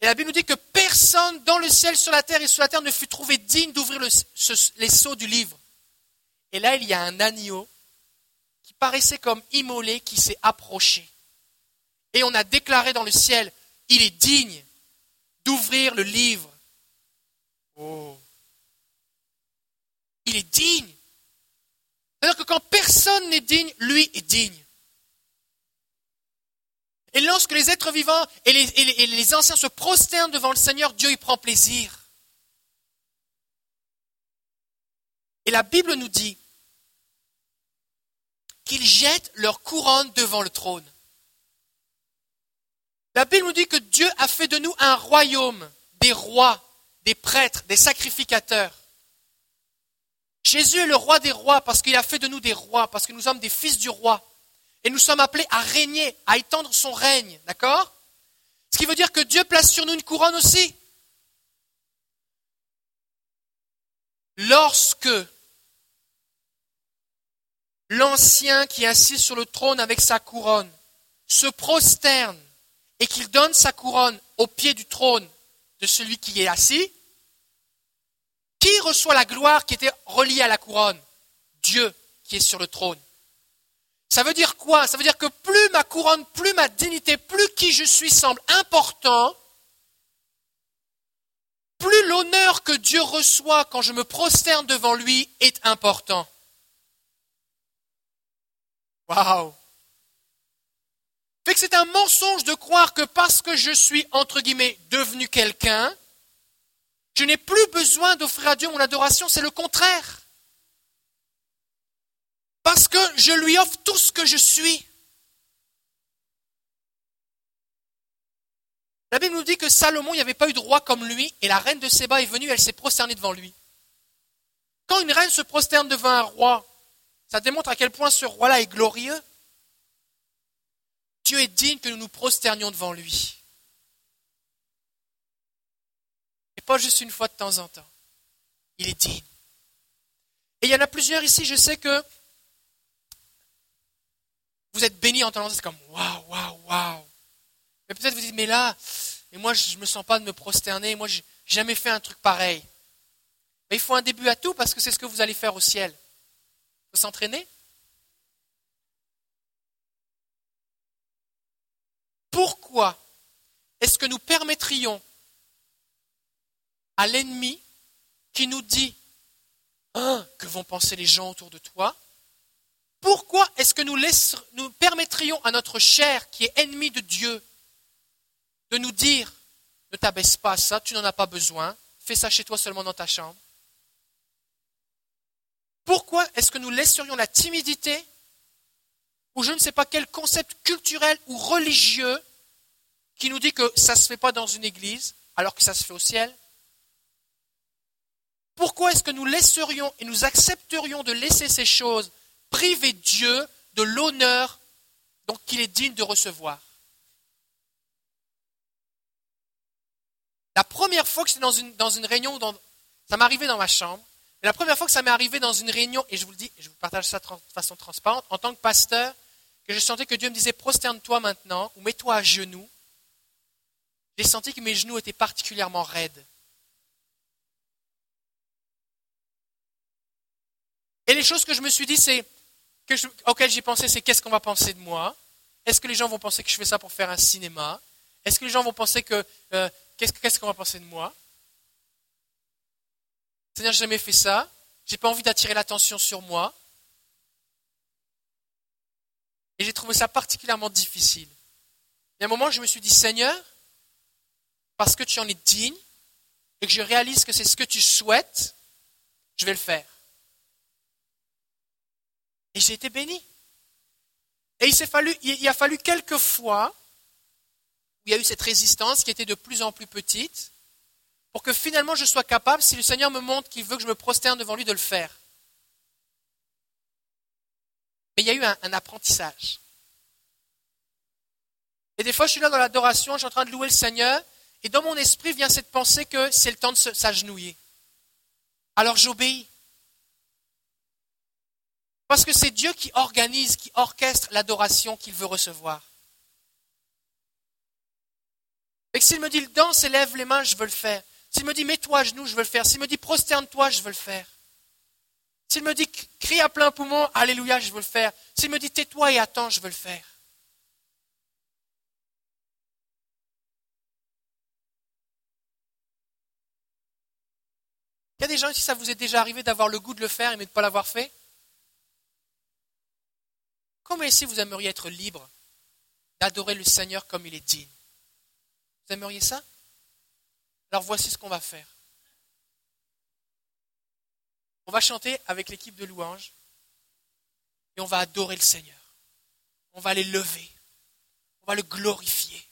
Speaker 1: Et la Bible nous dit que personne dans le ciel, sur la terre et sur la terre ne fut trouvé digne d'ouvrir les seaux du livre. Et là, il y a un agneau qui paraissait comme immolé, qui s'est approché. Et on a déclaré dans le ciel, il est digne d'ouvrir le livre. Oh. Il est digne. C'est-à-dire que quand personne n'est digne, lui est digne. Et lorsque les êtres vivants et les, anciens se prosternent devant le Seigneur, Dieu y prend plaisir. Et la Bible nous dit qu'ils jettent leur couronne devant le trône. La Bible nous dit que Dieu a fait de nous un royaume, des rois, des prêtres, des sacrificateurs. Jésus est le roi des rois parce qu'il a fait de nous des rois, parce que nous sommes des fils du roi. Et nous sommes appelés à régner, à étendre son règne. D'accord? Ce qui veut dire que Dieu place sur nous une couronne aussi. Lorsque l'ancien qui est assis sur le trône avec sa couronne se prosterne et qu'il donne sa couronne au pied du trône de celui qui est assis, qui reçoit la gloire qui était reliée à la couronne? Dieu qui est sur le trône. Ça veut dire quoi? Ça veut dire que plus ma couronne, plus ma dignité, plus qui je suis semble important, plus l'honneur que Dieu reçoit quand je me prosterne devant lui est important. Waouh fait que c'est un mensonge de croire que parce que je suis, entre guillemets, devenu quelqu'un, je n'ai plus besoin d'offrir à Dieu mon adoration, c'est le contraire. Parce que je lui offre tout ce que je suis. La Bible nous dit que Salomon, il n'y avait pas eu de roi comme lui, et la reine de Séba est venue, elle s'est prosternée devant lui. Quand une reine se prosterne devant un roi, ça démontre à quel point ce roi-là est glorieux. Dieu est digne que nous nous prosternions devant lui. Pas juste une fois de temps en temps. Il est digne. Et il y en a plusieurs ici, je sais que vous êtes bénis en entendant c'est comme waouh, waouh, waouh. Mais peut-être vous dites, mais là, et moi je ne me sens pas de me prosterner, moi je n'ai jamais fait un truc pareil. Mais il faut un début à tout parce que c'est ce que vous allez faire au ciel. Il faut s'entraîner. Pourquoi est-ce que nous permettrions à l'ennemi qui nous dit hein, que vont penser les gens autour de toi. Pourquoi est-ce que nous, nous permettrions à notre chair qui est ennemie de Dieu de nous dire ne t'abaisse pas à ça, tu n'en as pas besoin, fais ça chez toi seulement dans ta chambre. Pourquoi est-ce que nous laisserions la timidité ou je ne sais pas quel concept culturel ou religieux qui nous dit que ça ne se fait pas dans une église alors que ça se fait au ciel Pourquoi est-ce que nous laisserions et nous accepterions de laisser ces choses priver Dieu de l'honneur qu'il est digne de recevoir? La première fois que j'étais dans une, réunion, ça m'est arrivé dans ma chambre, mais la première fois que ça m'est arrivé dans une réunion, et je vous le dis, je vous partage ça de façon transparente, en tant que pasteur, que je sentais que Dieu me disait prosterne-toi maintenant ou mets-toi à genoux, j'ai senti que mes genoux étaient particulièrement raides. Et les choses que je me suis dit, c'est que auxquelles j'ai pensé, c'est qu'est-ce qu'on va penser de moi? Est-ce que les gens vont penser que je fais ça pour faire un cinéma? Est-ce que les gens vont penser que euh, qu'est-ce qu'on va penser de moi? Seigneur, n'ai jamais fait ça. J'ai pas envie d'attirer l'attention sur moi. Et j'ai trouvé ça particulièrement difficile. Il y a un moment, je me suis dit, Seigneur, parce que tu en es digne et que je réalise que c'est ce que tu souhaites, je vais le faire. Et j'ai été béni. Et il, fallu, il a fallu quelques fois où il y a eu cette résistance qui était de plus en plus petite pour que finalement je sois capable, si le Seigneur me montre qu'il veut que je me prosterne devant lui, de le faire. Mais il y a eu un, apprentissage. Et des fois, je suis là dans l'adoration, je suis en train de louer le Seigneur, et dans mon esprit vient cette pensée que c'est le temps de s'agenouiller. Alors j'obéis. Parce que c'est Dieu qui organise, qui orchestre l'adoration qu'il veut recevoir. Et s'il me dit danse et lève les mains, je veux le faire. S'il me dit mets-toi à genoux, je veux le faire. S'il me dit prosterne-toi, je veux le faire. S'il me dit crie à plein poumon, Alléluia, je veux le faire. S'il me dit tais-toi et attends, je veux le faire. Il y a des gens ici, ça vous est déjà arrivé d'avoir le goût de le faire mais de ne pas l'avoir fait Comment ici vous aimeriez être libre d'adorer le Seigneur comme il est digne Vous aimeriez ça? Alors voici ce qu'on va faire. On va chanter avec l'équipe de louanges et on va adorer le Seigneur. On va les lever. On va le glorifier.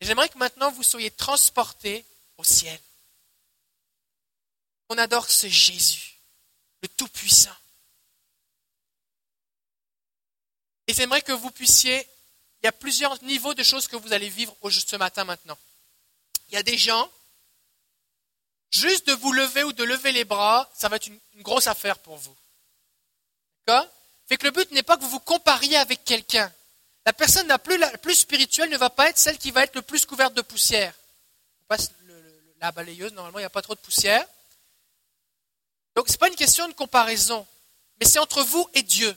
Speaker 1: Et j'aimerais que maintenant vous soyez transportés au ciel. On adore ce Jésus, le Tout-Puissant. Et j'aimerais que vous puissiez, il y a plusieurs niveaux de choses que vous allez vivre ce matin maintenant. Il y a des gens Juste de vous lever ou de lever les bras, ça va être une, grosse affaire pour vous. D'accord? Fait que le but n'est pas que vous vous compariez avec quelqu'un. La personne la plus, spirituelle ne va pas être celle qui va être le plus couverte de poussière. On passe la balayeuse, normalement il n'y a pas trop de poussière. Donc ce n'est pas une question de comparaison, mais c'est entre vous et Dieu.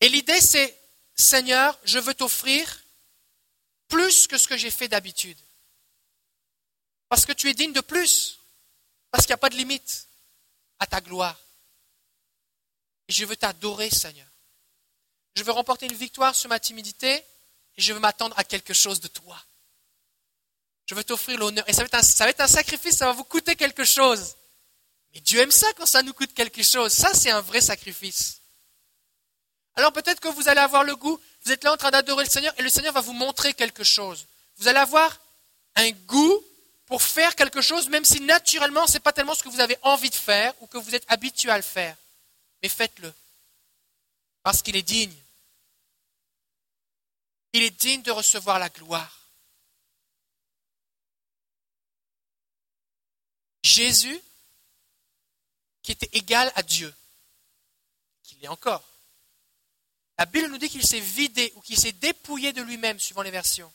Speaker 1: Et l'idée c'est, Seigneur, je veux t'offrir plus que ce que j'ai fait d'habitude. Parce que tu es digne de plus. Parce qu'il n'y a pas de limite à ta gloire. Et je veux t'adorer, Seigneur. Je veux remporter une victoire sur ma timidité et je veux m'attendre à quelque chose de toi. Je veux t'offrir l'honneur. Et ça va, être un, ça va être un sacrifice, ça va vous coûter quelque chose. Mais Dieu aime ça quand ça nous coûte quelque chose. Ça, c'est un vrai sacrifice. Alors peut-être que vous allez avoir le goût, vous êtes là en train d'adorer le Seigneur et le Seigneur va vous montrer quelque chose. Vous allez avoir un goût pour faire quelque chose, même si naturellement ce n'est pas tellement ce que vous avez envie de faire ou que vous êtes habitué à le faire. Mais faites-le. Parce qu'il est digne. Il est digne de recevoir la gloire. Jésus, qui était égal à Dieu, qu'il l'est encore. La Bible nous dit qu'il s'est vidé ou qu'il s'est dépouillé de lui-même, suivant les versions.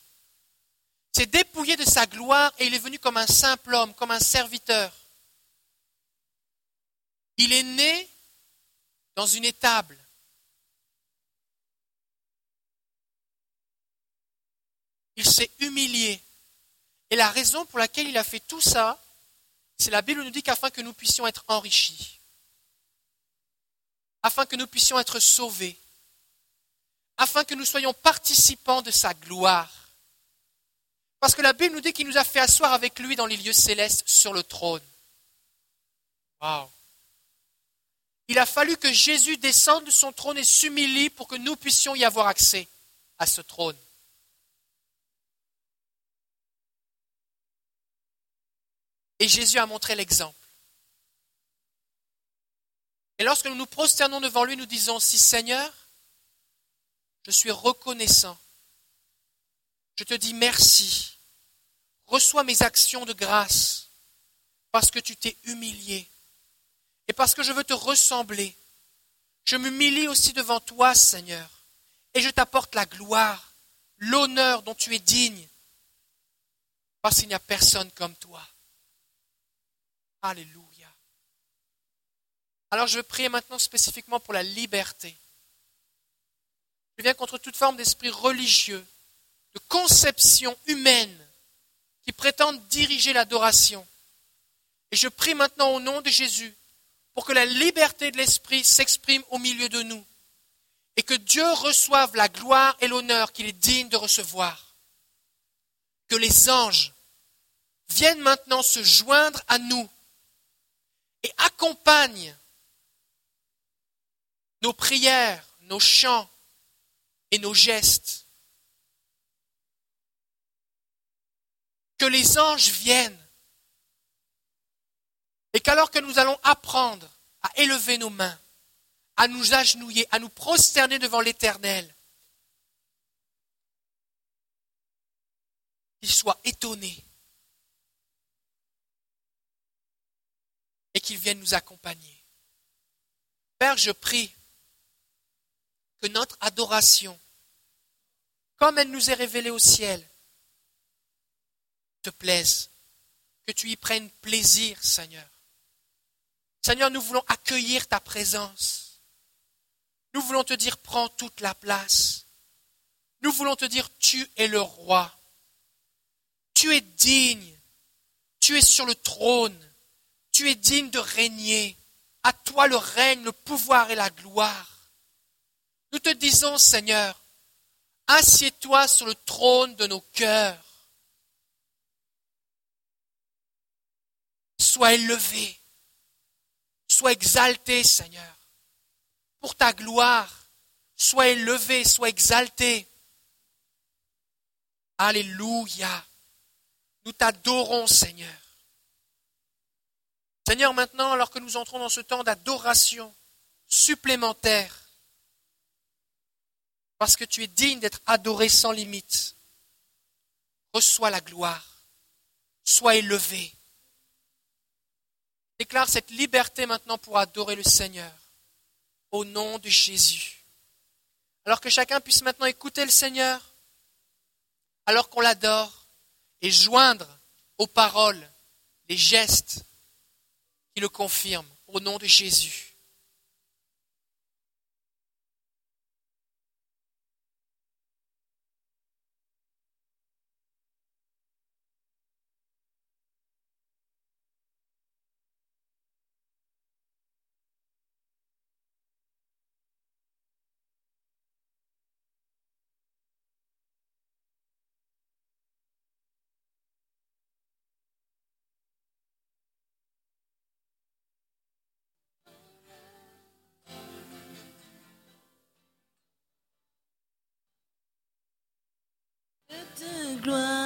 Speaker 1: S'est dépouillé de sa gloire et il est venu comme un simple homme, comme un serviteur. Il est né dans une étable. Il s'est humilié. Et la raison pour laquelle il a fait tout ça, c'est la Bible nous dit qu'afin que nous puissions être enrichis, afin que nous puissions être sauvés, afin que nous soyons participants de sa gloire. Parce que la Bible nous dit qu'il nous a fait asseoir avec lui dans les lieux célestes sur le trône. Wow. Il a fallu que Jésus descende de son trône et s'humilie pour que nous puissions y avoir accès à ce trône. Et Jésus a montré l'exemple. Et lorsque nous nous prosternons devant lui, nous disons, si Seigneur, je suis reconnaissant, je te dis merci, reçois mes actions de grâce, parce que tu t'es humilié, et parce que je veux te ressembler. Je m'humilie aussi devant toi, Seigneur, et je t'apporte la gloire, l'honneur dont tu es digne, parce qu'il n'y a personne comme toi. Alléluia. Alors je veux prier maintenant spécifiquement pour la liberté. Je viens contre toute forme d'esprit religieux, de conception humaine qui prétendent diriger l'adoration. Et je prie maintenant au nom de Jésus pour que la liberté de l'esprit s'exprime au milieu de nous et que Dieu reçoive la gloire et l'honneur qu'il est digne de recevoir. Que les anges viennent maintenant se joindre à nous et accompagne nos prières, nos chants et nos gestes. Que les anges viennent et qu'alors que nous allons apprendre à élever nos mains, à nous agenouiller, à nous prosterner devant l'Éternel, qu'ils soient étonnés et qu'ils viennent nous accompagner. Père, je prie que notre adoration, comme elle nous est révélée au ciel, te plaise, que tu y prennes plaisir, Seigneur. Seigneur, nous voulons accueillir ta présence. Nous voulons te dire, prends toute la place. Nous voulons te dire, tu es le roi. Tu es digne. Tu es sur le trône. Tu es digne de régner. À toi le règne, le pouvoir et la gloire. Nous te disons, Seigneur, assieds-toi sur le trône de nos cœurs. Sois élevé, sois exalté, Seigneur, pour ta gloire. Sois élevé, sois exalté. Alléluia. Nous t'adorons, Seigneur. Seigneur, maintenant, alors que nous entrons dans ce temps d'adoration supplémentaire, parce que tu es digne d'être adoré sans limite, reçois la gloire, sois élevé. Déclare cette liberté maintenant pour adorer le Seigneur, au nom de Jésus. Alors que chacun puisse maintenant écouter le Seigneur, alors qu'on l'adore, et joindre aux paroles les gestes qui le confirme au nom de Jésus.
Speaker 2: De gloire,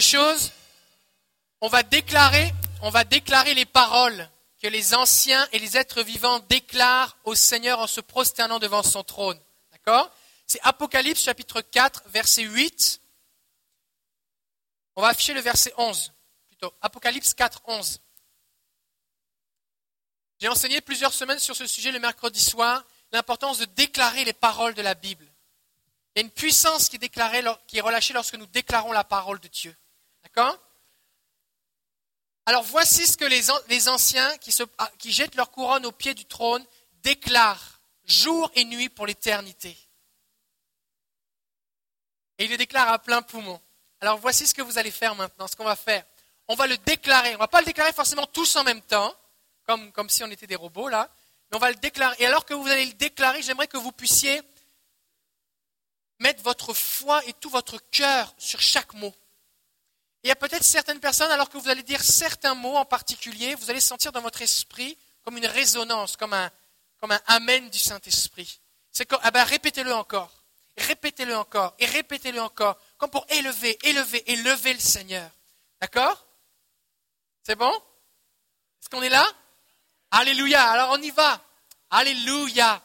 Speaker 1: chose. On va déclarer, les paroles que les anciens et les êtres vivants déclarent au Seigneur en se prosternant devant son trône. D'accord C'est Apocalypse chapitre 4, verset 8. On va afficher le verset 11 plutôt. Apocalypse 4, 11. J'ai enseigné plusieurs semaines sur ce sujet le mercredi soir, l'importance de déclarer les paroles de la Bible. Il y a une puissance qui est relâchée lorsque nous déclarons la parole de Dieu. Alors voici ce que les, an- les anciens ah, qui jettent leur couronne au pied du trône déclarent jour et nuit pour l'éternité. Et ils le déclarent à plein poumon. Alors voici ce que vous allez faire maintenant, ce qu'on va faire. On va le déclarer. On ne va pas le déclarer forcément tous en même temps, comme, comme si on était des robots là, mais on va le déclarer. Et alors que vous allez le déclarer, j'aimerais que vous puissiez mettre votre foi et tout votre cœur sur chaque mot. Il y a peut-être certaines personnes, alors que vous allez dire certains mots en particulier, vous allez sentir dans votre esprit comme une résonance, comme un, Amen du Saint-Esprit. C'est ah ben, répétez-le encore, répétez-le encore, et répétez-le encore, comme pour élever, élever, élever le Seigneur. D'accord? C'est bon? Est-ce qu'on est là? Alléluia. Alors on y va. Alléluia.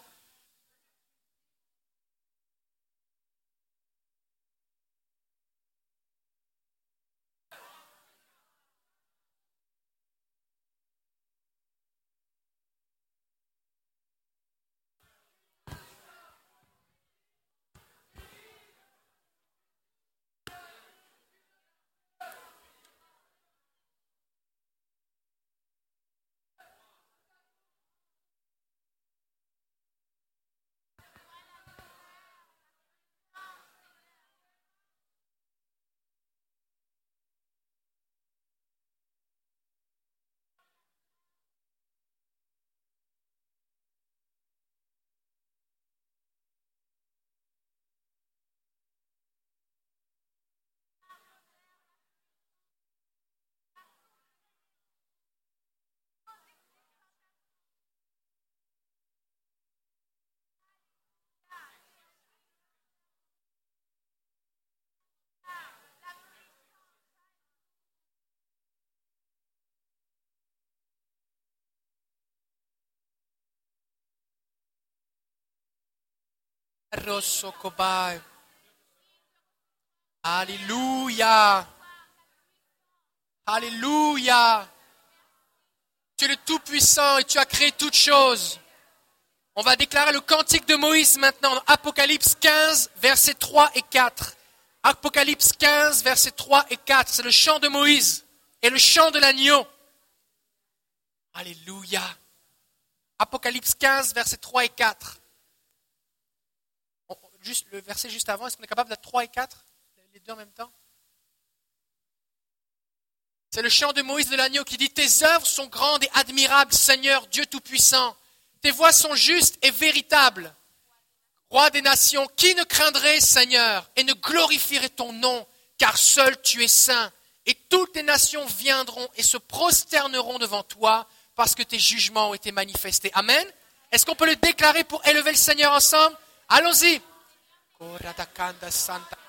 Speaker 1: Alléluia. Alléluia. Tu es le Tout-Puissant et tu as créé toutes choses. On va déclarer le cantique de Moïse maintenant, Apocalypse 15, versets 3 et 4. Apocalypse 15, versets 3 et 4. C'est le chant de Moïse et le chant de l'agneau. Alléluia. Apocalypse 15, versets 3 et 4. Juste, le verset juste avant, est-ce qu'on est capable d'être 3 et 4 Les deux en même temps? C'est le chant de Moïse de l'agneau qui dit Tes œuvres sont grandes et admirables, Seigneur Dieu Tout-Puissant. Tes voies sont justes et véritables. Roi des nations, qui ne craindrait, Seigneur, et ne glorifierait ton nom, car seul tu es saint. Et toutes les nations viendront et se prosterneront devant toi, parce que tes jugements ont été manifestés. Amen. Est-ce qu'on peut le déclarer pour élever le Seigneur ensemble? Allons-y. Radakanda Santa.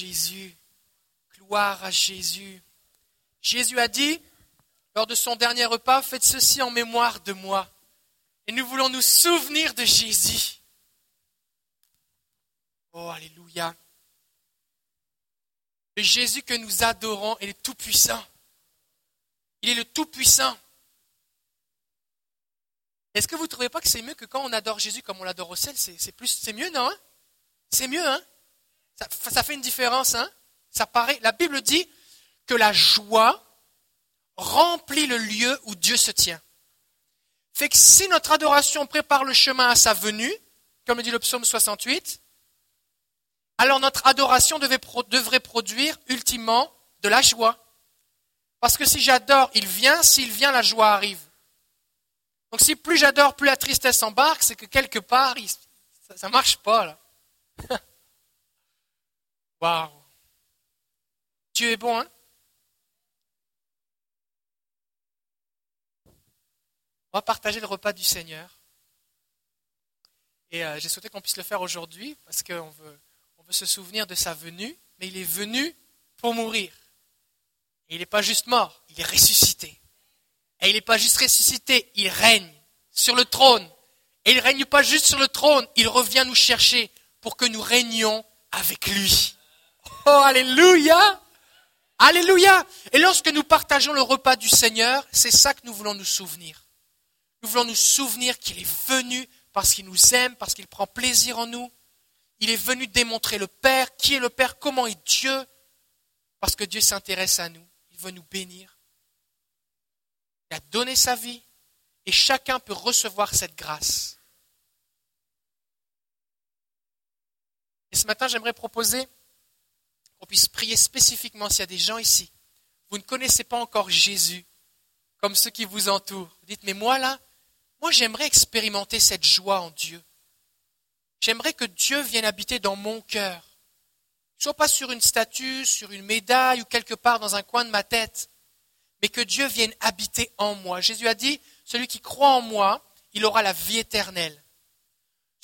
Speaker 1: Jésus. Gloire à Jésus. Jésus a dit, lors de son dernier repas, faites ceci en mémoire de moi. Et nous voulons nous souvenir de Jésus. Oh, Alléluia. Le Jésus que nous adorons, est tout-puissant. Il est le tout-puissant. Est-ce que vous ne trouvez pas que c'est mieux que quand on adore Jésus comme on l'adore au ciel? C'est plus, c'est mieux, non hein? C'est mieux, hein? Ça, fait une différence, hein Ça paraît. La Bible dit que la joie remplit le lieu où Dieu se tient. Fait que si notre adoration prépare le chemin à sa venue, comme dit le psaume 68, alors notre adoration devrait produire ultimement de la joie. Parce que si j'adore, il vient, s'il vient, la joie arrive. Donc si plus j'adore, plus la tristesse embarque, c'est que quelque part, ça ne marche pas là. Waouh. Dieu est bon, hein On va partager le repas du Seigneur. Et euh, j'ai souhaité qu'on puisse le faire aujourd'hui parce qu'on veut, on veut se souvenir de sa venue, mais il est venu pour mourir. Et il n'est pas juste mort, il est ressuscité. Et il n'est pas juste ressuscité, il règne sur le trône. Et il ne règne pas juste sur le trône, il revient nous chercher pour que nous régnions avec lui. Oh, alléluia Alléluia Et lorsque nous partageons le repas du Seigneur, c'est ça que nous voulons nous souvenir. Nous voulons nous souvenir qu'il est venu parce qu'il nous aime, parce qu'il prend plaisir en nous. Il est venu démontrer le Père, qui est le Père, comment est Dieu, parce que Dieu s'intéresse à nous. Il veut nous bénir. Il a donné sa vie et chacun peut recevoir cette grâce. Et ce matin, j'aimerais proposer qu'on puisse prier spécifiquement s'il y a des gens ici. Vous ne connaissez pas encore Jésus comme ceux qui vous entourent. Vous dites, mais moi là, moi j'aimerais expérimenter cette joie en Dieu. J'aimerais que Dieu vienne habiter dans mon cœur. Soit pas sur une statue, sur une médaille ou quelque part dans un coin de ma tête, mais que Dieu vienne habiter en moi. Jésus a dit, celui qui croit en moi, il aura la vie éternelle.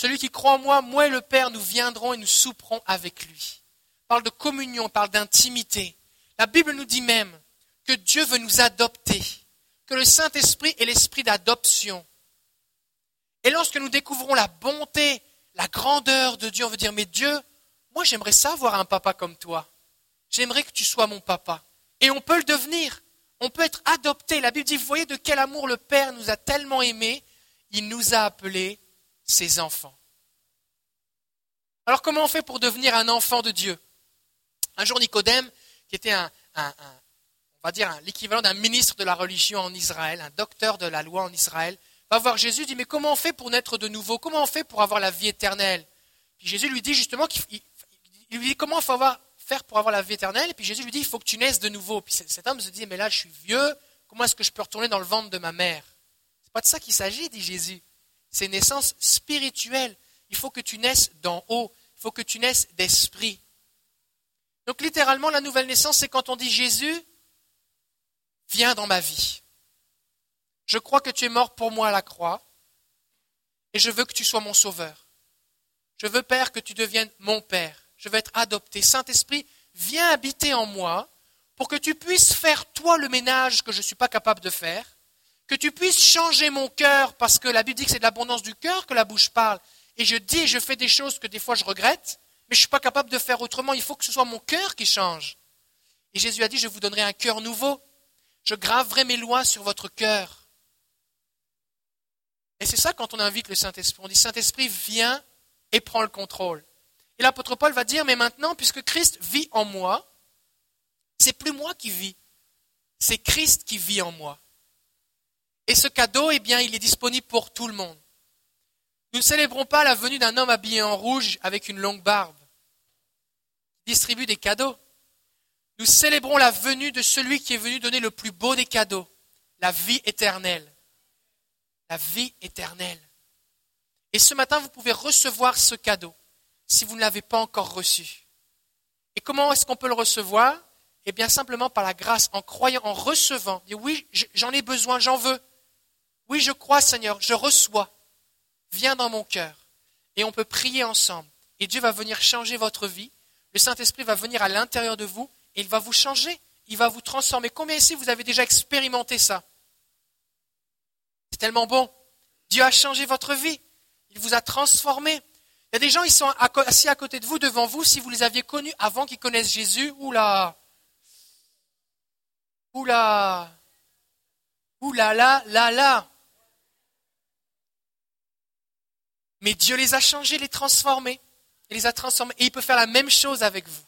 Speaker 1: Celui qui croit en moi, moi et le Père, nous viendrons et nous souperons avec lui. Parle de communion, on parle d'intimité. La Bible nous dit même que Dieu veut nous adopter, que le Saint-Esprit est l'esprit d'adoption. Et lorsque nous découvrons la bonté, la grandeur de Dieu, on veut dire, mais Dieu, moi j'aimerais ça avoir un papa comme toi. J'aimerais que tu sois mon papa. Et on peut le devenir. On peut être adopté. La Bible dit, vous voyez de quel amour le Père nous a tellement aimés, il nous a appelés ses enfants. Alors comment on fait pour devenir un enfant de Dieu? Un jour, Nicodème, qui était un, on va dire l'équivalent d'un ministre de la religion en Israël, un docteur de la loi en Israël, va voir Jésus et dit, mais comment on fait pour naître de nouveau? Comment on fait pour avoir la vie éternelle? Puis Jésus lui dit justement qu'il lui dit comment il faut faire pour avoir la vie éternelle? Puis Jésus lui dit, il faut que tu naisses de nouveau. Puis cet homme se dit, mais là je suis vieux, comment est-ce que je peux retourner dans le ventre de ma mère? C'est pas de ça qu'il s'agit, dit Jésus. C'est une naissance spirituelle. Il faut que tu naisses d'en haut. Il faut que tu naisses d'esprit. Donc littéralement, la nouvelle naissance, c'est quand on dit Jésus, viens dans ma vie. Je crois que tu es mort pour moi à la croix et je veux que tu sois mon sauveur. Je veux, Père, que tu deviennes mon Père. Je veux être adopté. Saint-Esprit, viens habiter en moi pour que tu puisses faire toi le ménage que je ne suis pas capable de faire que tu puisses changer mon cœur, parce que la Bible dit que c'est de l'abondance du cœur que la bouche parle. Et je dis et je fais des choses que des fois je regrette, mais je ne suis pas capable de faire autrement. Il faut que ce soit mon cœur qui change. Et Jésus a dit, je vous donnerai un cœur nouveau. Je graverai mes lois sur votre cœur. Et c'est ça quand on invite le Saint-Esprit. On dit, Saint-Esprit, viens et prends le contrôle. Et l'apôtre Paul va dire, mais maintenant, puisque Christ vit en moi, c'est plus moi qui vis, c'est Christ qui vit en moi. Et ce cadeau, eh bien, il est disponible pour tout le monde. Nous ne célébrons pas la venue d'un homme habillé en rouge avec une longue barbe, qui distribue des cadeaux. Nous célébrons la venue de celui qui est venu donner le plus beau des cadeaux, la vie éternelle. La vie éternelle. Et ce matin, vous pouvez recevoir ce cadeau si vous ne l'avez pas encore reçu. Et comment est-ce qu'on peut le recevoir? Eh bien, simplement par la grâce, en croyant, en recevant. Dire oui, j'en ai besoin, j'en veux. Oui, je crois, Seigneur, je reçois. Viens dans mon cœur. Et on peut prier ensemble. et Dieu va venir changer votre vie. Le Saint-Esprit va venir à l'intérieur de vous et il va vous changer, il va vous transformer. Combien ici vous avez déjà expérimenté ça? C'est tellement bon. Dieu a changé votre vie. Il vous a transformé. Il y a des gens, ils sont assis à côté de vous, devant vous, si vous les aviez connus avant qu'ils connaissent Jésus. Oula Oula Oula là, là, là Mais Dieu les a changés, les transformés. Il les a transformés. Et il peut faire la même chose avec vous.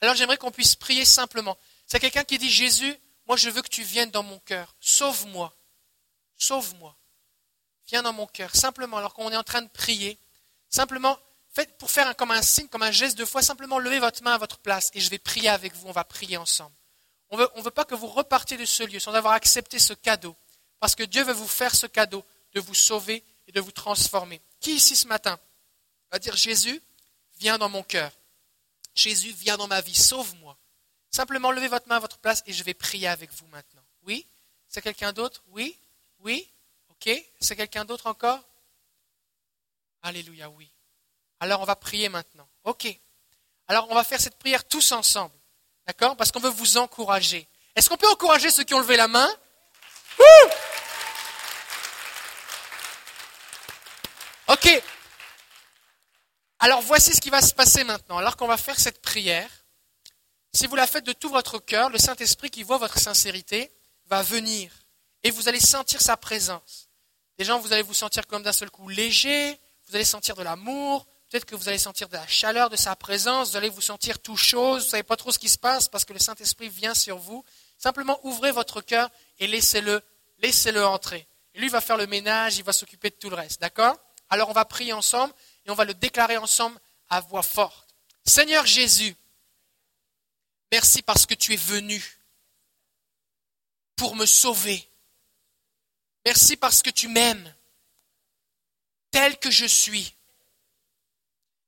Speaker 1: Alors j'aimerais qu'on puisse prier simplement. C'est quelqu'un qui dit, Jésus, moi je veux que tu viennes dans mon cœur. Sauve-moi. Sauve-moi. Viens dans mon cœur. Simplement, alors qu'on est en train de prier, simplement, faites pour faire comme un signe, comme un geste de foi, simplement levez votre main à votre place et je vais prier avec vous. On va prier ensemble. On veut, ne veut pas que vous repartiez de ce lieu sans avoir accepté ce cadeau. Parce que Dieu veut vous faire ce cadeau de vous sauver et de vous transformer. Qui ici ce matin va dire Jésus, viens dans mon cœur. Jésus, viens dans ma vie, sauve-moi. Simplement levez votre main à votre place et je vais prier avec vous maintenant. Oui? C'est quelqu'un d'autre? Oui? Oui? Ok? C'est quelqu'un d'autre encore? Alléluia, oui. Alors on va prier maintenant. Ok. Alors on va faire cette prière tous ensemble. D'accord? Parce qu'on veut vous encourager. Est-ce qu'on peut encourager ceux qui ont levé la main? Ok. Alors voici ce qui va se passer maintenant. Alors qu'on va faire cette prière, si vous la faites de tout votre cœur, le Saint-Esprit qui voit votre sincérité va venir et vous allez sentir sa présence. Déjà, vous allez vous sentir comme d'un seul coup léger, vous allez sentir de l'amour, peut-être que vous allez sentir de la chaleur de sa présence, vous allez vous sentir tout chose, vous ne savez pas trop ce qui se passe parce que le Saint-Esprit vient sur vous. Simplement ouvrez votre cœur et laissez-le, laissez-le entrer. Et lui va faire le ménage, il va s'occuper de tout le reste, d'accord? Alors on va prier ensemble et on va le déclarer ensemble à voix forte. Seigneur Jésus, merci parce que tu es venu pour me sauver. Merci parce que tu m'aimes tel que je suis.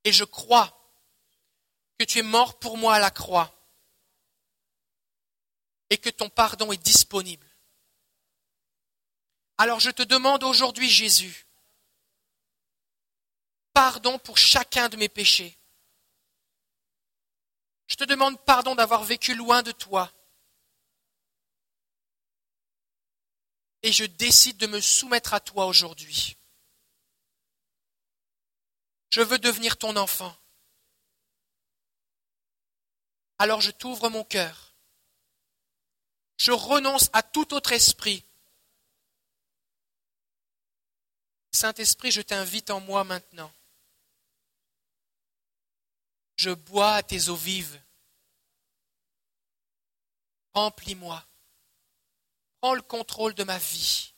Speaker 1: Et je crois que tu es mort pour moi à la croix et que ton pardon est disponible. Alors je te demande aujourd'hui, Jésus, pardon pour chacun de mes péchés. Je te demande pardon d'avoir vécu loin de toi. Et je décide de me soumettre à toi aujourd'hui. Je veux devenir ton enfant. Alors je t'ouvre mon cœur. Je renonce à tout autre esprit. Saint-Esprit, je t'invite en moi maintenant. Je bois à tes eaux vives. Remplis-moi. Prends le contrôle de ma vie.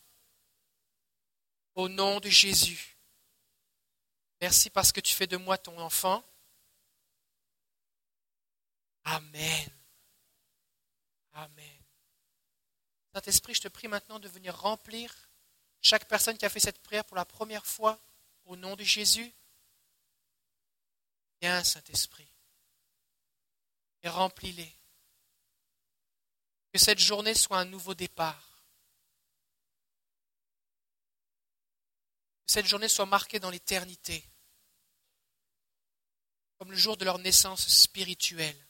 Speaker 1: Au nom de Jésus. Merci parce que tu fais de moi ton enfant. Amen. Amen. Saint-Esprit, je te prie maintenant de venir remplir chaque personne qui a fait cette prière pour la première fois au nom de Jésus. Viens, Saint-Esprit, et remplis-les. Que cette journée soit un nouveau départ. Que cette journée soit marquée dans l'éternité, comme le jour de leur naissance spirituelle.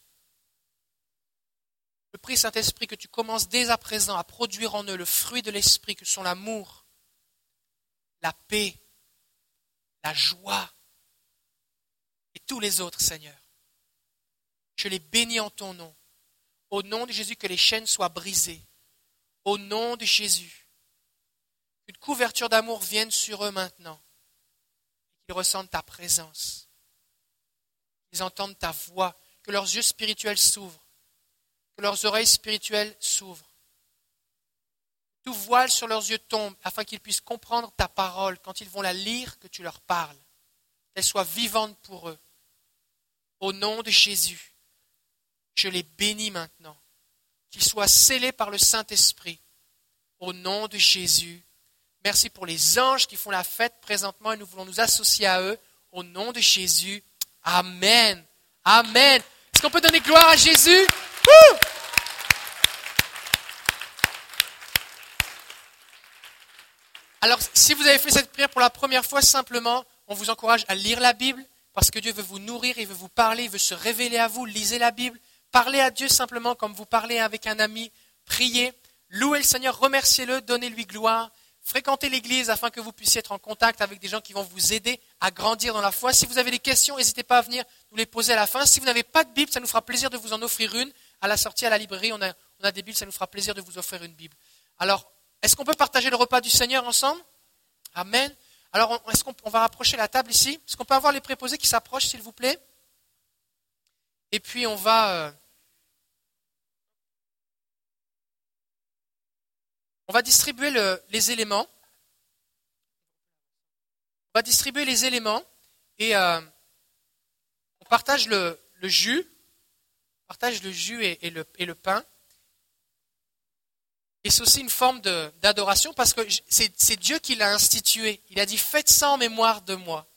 Speaker 1: Je prie, Saint-Esprit, que tu commences dès à présent à produire en eux le fruit de l'Esprit, que sont l'amour, la paix, la joie, tous les autres, Seigneur. Je les bénis en ton nom. Au nom de Jésus, que les chaînes soient brisées. Au nom de Jésus. Qu'une couverture d'amour vienne sur eux maintenant. Qu'ils ressentent ta présence. Qu'ils entendent ta voix. Que leurs yeux spirituels s'ouvrent. Que leurs oreilles spirituelles s'ouvrent. Tout voile sur leurs yeux tombe afin qu'ils puissent comprendre ta parole quand ils vont la lire, que tu leur parles. Qu'elle soit vivante pour eux. Au nom de Jésus, je les bénis maintenant. Qu'ils soient scellés par le Saint-Esprit. Au nom de Jésus. Merci pour les anges qui font la fête présentement et nous voulons nous associer à eux. Au nom de Jésus. Amen. Amen. Est-ce qu'on peut donner gloire à Jésus? Alors, si vous avez fait cette prière pour la première fois, simplement, on vous encourage à lire la Bible, parce que Dieu veut vous nourrir, il veut vous parler, il veut se révéler à vous. Lisez la Bible, parlez à Dieu simplement comme vous parlez avec un ami, priez, louez le Seigneur, remerciez-le, donnez-lui gloire, fréquentez l'Église afin que vous puissiez être en contact avec des gens qui vont vous aider à grandir dans la foi. Si vous avez des questions, n'hésitez pas à venir nous les poser à la fin. Si vous n'avez pas de Bible, ça nous fera plaisir de vous en offrir une. À la sortie à la librairie, on a, des Bibles, ça nous fera plaisir de vous offrir une Bible. Alors, est-ce qu'on peut partager le repas du Seigneur ensemble? Amen. Alors, est-ce qu'on va rapprocher la table ici? Est-ce qu'on peut avoir les préposés qui s'approchent, s'il vous plaît? Et puis, on va... Euh, distribuer les éléments. On va distribuer les éléments et euh, on partage le, jus, partage le jus et le pain. Et c'est aussi une forme d'adoration parce que c'est Dieu qui l'a institué. Il a dit faites ça en mémoire de moi.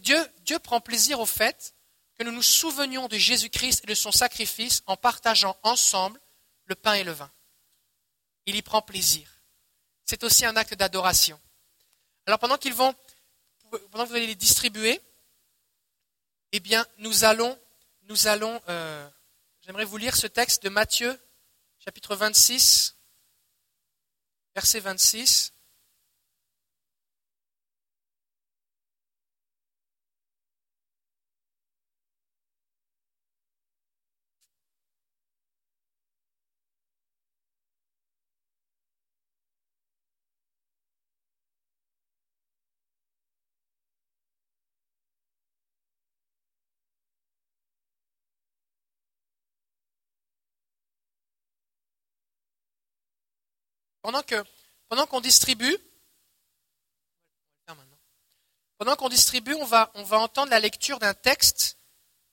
Speaker 1: Dieu, Dieu prend plaisir au fait que nous nous souvenions de Jésus-Christ et de son sacrifice en partageant ensemble le pain et le vin. Il y prend plaisir. C'est aussi un acte d'adoration. Alors pendant qu'ils vont, pendant que vous allez les distribuer, eh bien, nous allons, nous allons, euh, j'aimerais vous lire ce texte de Matthieu chapitre 26, verset 26. Pendant que pendant qu'on distribue, pendant qu'on distribue, on va, on va entendre la lecture d'un texte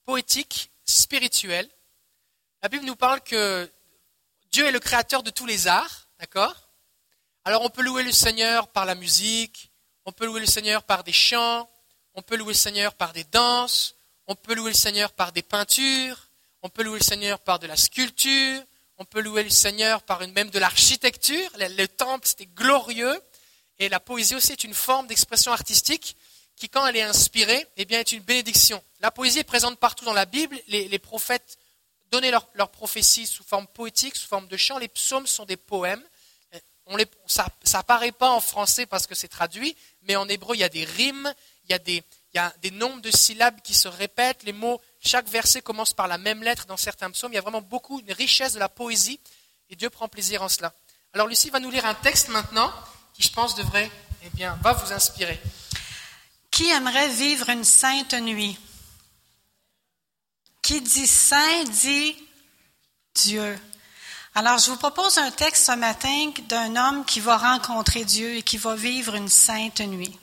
Speaker 1: poétique, spirituel. La Bible nous parle que Dieu est le créateur de tous les arts, d'accord? Alors on peut louer le Seigneur par la musique, on peut louer le Seigneur par des chants, on peut louer le Seigneur par des danses, on peut louer le Seigneur par des peintures, on peut louer le Seigneur par de la sculpture, on peut louer le Seigneur par une, même de l'architecture. Le, temple, c'était glorieux. Et la poésie aussi est une forme d'expression artistique qui, quand elle est inspirée, eh bien, est une bénédiction. La poésie est présente partout dans la Bible. Les, prophètes donnaient leurs leur prophéties sous forme poétique, sous forme de chant. Les psaumes sont des poèmes. On les, ça n'apparaît pas en français parce que c'est traduit, mais en hébreu, il y a des rimes, il y a des, il y a des nombres de syllabes qui se répètent. Les mots chaque verset commence par la même lettre dans certains psaumes. Il y a vraiment beaucoup, une richesse de la poésie, et Dieu prend plaisir en cela. Alors Lucie va nous lire un texte maintenant qui, je pense, devrait, eh bien, va vous inspirer.
Speaker 3: Qui aimerait vivre une sainte nuit? Qui dit saint dit Dieu. Alors, je vous propose un texte ce matin d'un homme qui va rencontrer Dieu et qui va vivre une sainte nuit.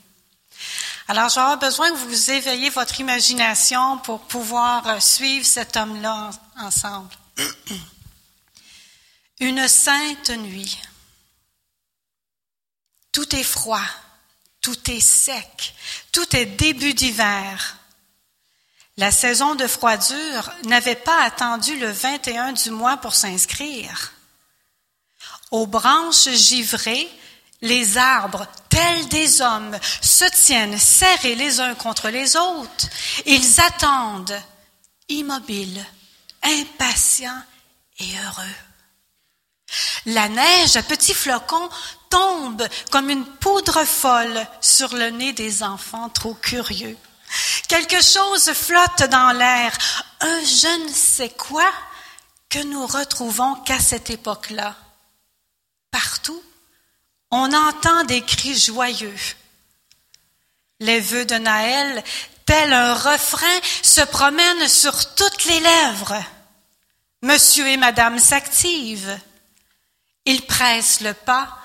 Speaker 3: Alors, j'aurai besoin que vous éveillez votre imagination pour pouvoir euh, suivre cet homme-là ensemble. Une sainte nuit. Tout est froid, tout est sec, tout est début d'hiver. La saison de froidure n'avait pas attendu le 21 du mois pour s'inscrire. Aux branches givrées, les arbres, tels des hommes, se tiennent serrés les uns contre les autres. Ils attendent, immobiles, impatients et heureux. La neige à petits flocons tombe comme une poudre folle sur le nez des enfants trop curieux. Quelque chose flotte dans l'air, un je ne sais quoi que nous retrouvons qu'à cette époque-là. Partout, on entend des cris joyeux. Les vœux de Naël, tel un refrain, se promènent sur toutes les lèvres. Monsieur et Madame s'activent. Ils pressent le pas,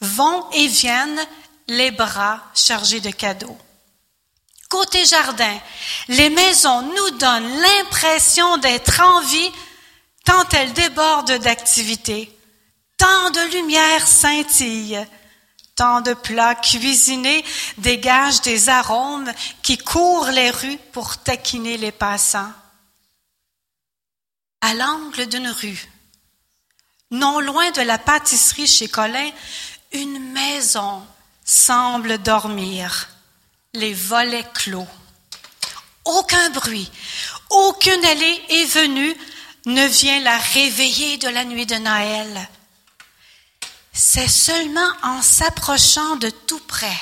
Speaker 3: vont et viennent, les bras chargés de cadeaux. Côté jardin, les maisons nous donnent l'impression d'être en vie tant elles débordent d'activité. Tant de lumière scintille, tant de plats cuisinés dégagent des arômes qui courent les rues pour taquiner les passants. À l'angle d'une rue, non loin de la pâtisserie chez Colin, une maison semble dormir, les volets clos. Aucun bruit, aucune allée est venue ne vient la réveiller de la nuit de Noël. C'est seulement en s'approchant de tout près,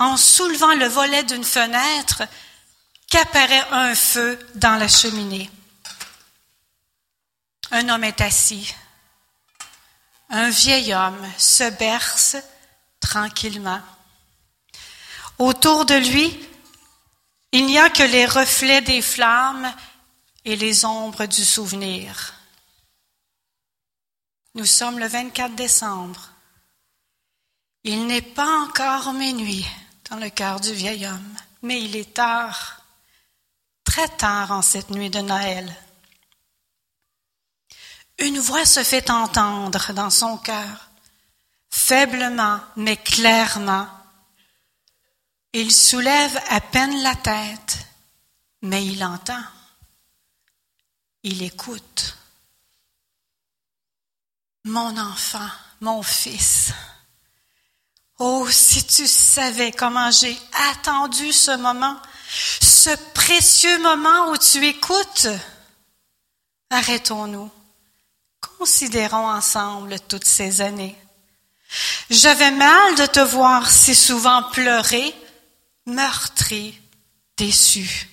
Speaker 3: en soulevant le volet d'une fenêtre, qu'apparaît un feu dans la cheminée. Un homme est assis. Un vieil homme se berce tranquillement. Autour de lui, il n'y a que les reflets des flammes et les ombres du souvenir. Nous sommes le 24 décembre. Il n'est pas encore minuit dans le cœur du vieil homme, mais il est tard, très tard en cette nuit de Noël. Une voix se fait entendre dans son cœur, faiblement mais clairement. Il soulève à peine la tête, mais il entend. Il écoute. Mon enfant, mon fils. Oh, si tu savais comment j'ai attendu ce moment, ce précieux moment où tu écoutes. Arrêtons-nous. Considérons ensemble toutes ces années. J'avais mal de te voir si souvent pleurer, meurtri, déçu.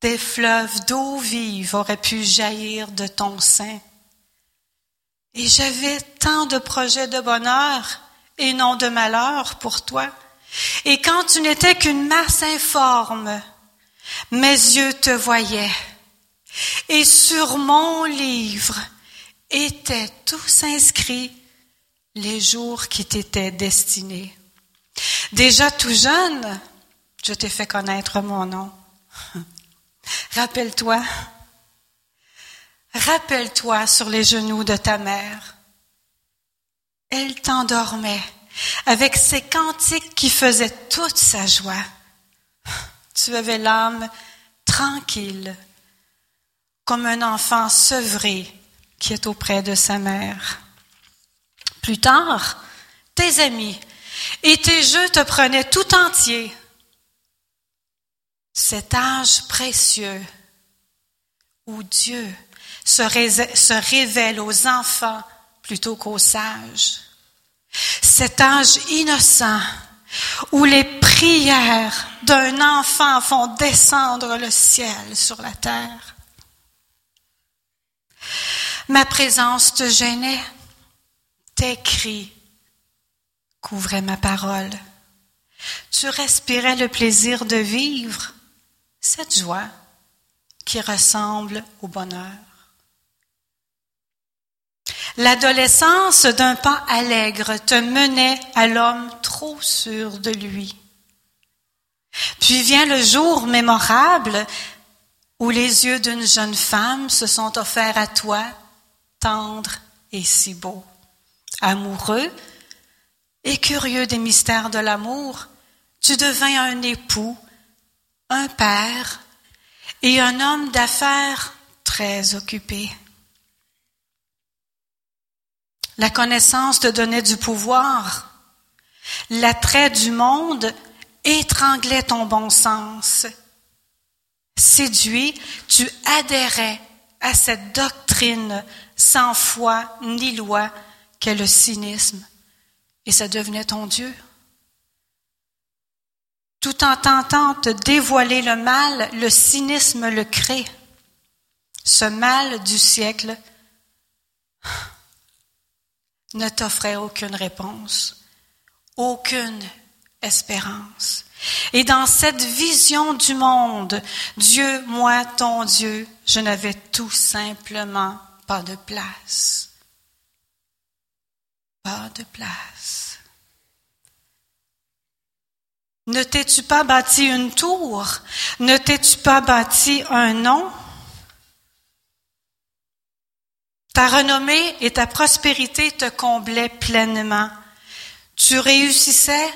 Speaker 3: Des fleuves d'eau vive auraient pu jaillir de ton sein. Et j'avais tant de projets de bonheur et non de malheur pour toi. Et quand tu n'étais qu'une masse informe, mes yeux te voyaient. Et sur mon livre étaient tous inscrits les jours qui t'étaient destinés. Déjà tout jeune, je t'ai fait connaître mon nom. Rappelle-toi, rappelle-toi sur les genoux de ta mère. Elle t'endormait avec ses cantiques qui faisaient toute sa joie. Tu avais l'âme tranquille, comme un enfant sevré qui est auprès de sa mère. Plus tard, tes amis et tes jeux te prenaient tout entier cet âge précieux où Dieu se, révèle aux enfants plutôt qu'aux sages. Cet âge innocent où les prières d'un enfant font descendre le ciel sur la terre. Ma présence te gênait, tes cris couvraient ma parole. Tu respirais le plaisir de vivre cette joie qui ressemble au bonheur. L'adolescence d'un pas allègre te menait à l'homme trop sûr de lui. Puis vient le jour mémorable où les yeux d'une jeune femme se sont offerts à toi, tendres et si beaux. Amoureux et curieux des mystères de l'amour, tu devins un époux un père et un homme d'affaires très occupé. La connaissance te donnait du pouvoir. L'attrait du monde étranglait ton bon sens. Séduit, tu adhérais à cette doctrine sans foi ni loi qu'est le cynisme, et ça devenait ton Dieu tout en tentant de dévoiler le mal, le cynisme le crée. Ce mal du siècle ne t'offrait aucune réponse, aucune espérance. Et dans cette vision du monde, Dieu, moi, ton Dieu, je n'avais tout simplement pas de place. Pas de place. Ne t'es-tu pas bâti une tour? Ne t'es-tu pas bâti un nom? Ta renommée et ta prospérité te comblaient pleinement. Tu réussissais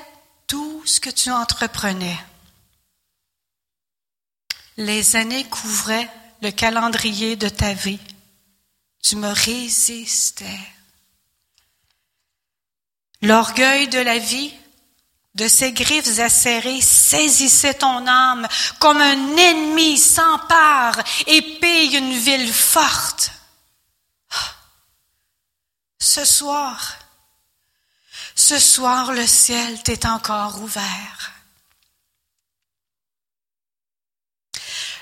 Speaker 3: tout ce que tu entreprenais. Les années couvraient le calendrier de ta vie. Tu me résistais. L'orgueil de la vie de ses griffes acérées saisissait ton âme comme un ennemi s'empare et pille une ville forte. Ce soir, ce soir le ciel t'est encore ouvert.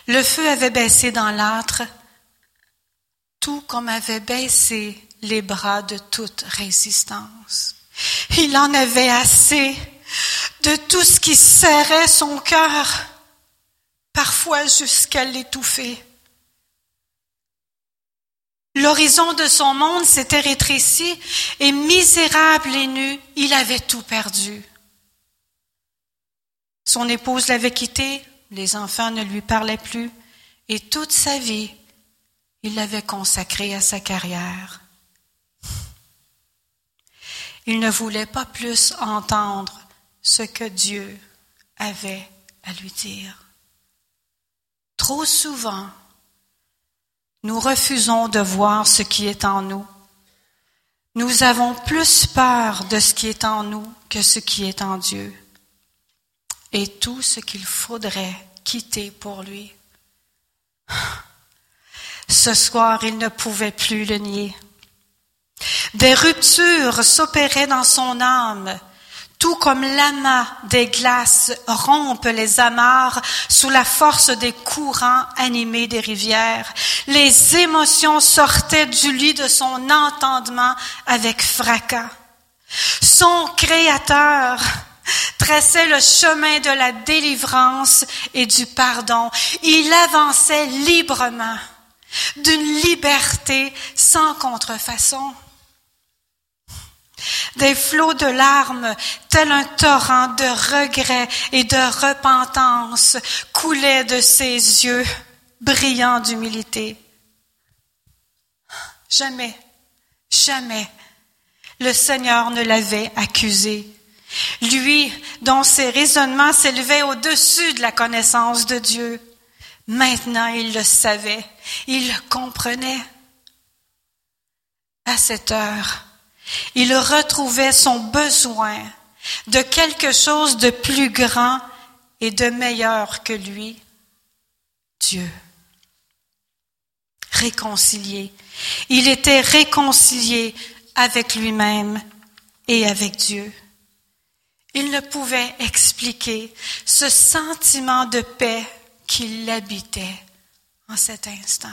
Speaker 3: Le feu avait baissé dans l'âtre, tout comme avait baissé les bras de toute résistance. Il en avait assez de tout ce qui serrait son cœur, parfois jusqu'à l'étouffer. L'horizon de son monde s'était rétréci et misérable et nu, il avait tout perdu. Son épouse l'avait quitté, les enfants ne lui parlaient plus, et toute sa vie, il l'avait consacrée à sa carrière. Il ne voulait pas plus entendre ce que Dieu avait à lui dire. Trop souvent, nous refusons de voir ce qui est en nous. Nous avons plus peur de ce qui est en nous que ce qui est en Dieu et tout ce qu'il faudrait quitter pour lui. Ce soir, il ne pouvait plus le nier. Des ruptures s'opéraient dans son âme tout comme l'amas des glaces rompe les amarres sous la force des courants animés des rivières, les émotions sortaient du lit de son entendement avec fracas. Son Créateur traçait le chemin de la délivrance et du pardon. Il avançait librement, d'une liberté sans contrefaçon. Des flots de larmes, tel un torrent de regrets et de repentance, coulaient de ses yeux brillants d'humilité. Jamais, jamais, le Seigneur ne l'avait accusé. Lui, dont ses raisonnements s'élevaient au-dessus de la connaissance de Dieu. Maintenant, il le savait, il le comprenait. À cette heure, il retrouvait son besoin de quelque chose de plus grand et de meilleur que lui, Dieu. Réconcilié. Il était réconcilié avec lui-même et avec Dieu. Il ne pouvait expliquer ce sentiment de paix qui l'habitait en cet instant.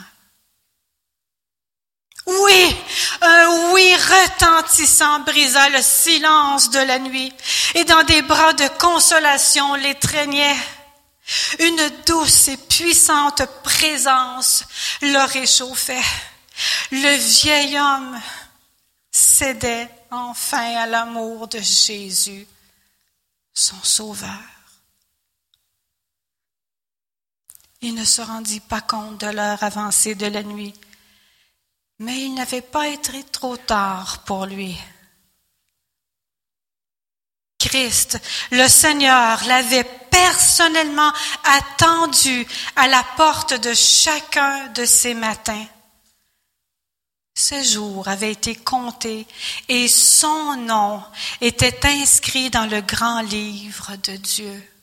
Speaker 3: Oui, un oui retentissant brisa le silence de la nuit et dans des bras de consolation l'étreignait. Une douce et puissante présence le réchauffait. Le vieil homme cédait enfin à l'amour de Jésus, son sauveur. Il ne se rendit pas compte de l'heure avancée de la nuit mais il n'avait pas été trop tard pour lui. Christ, le Seigneur, l'avait personnellement attendu à la porte de chacun de ces matins. Ces jours avaient été comptés et son nom était inscrit dans le grand livre de Dieu.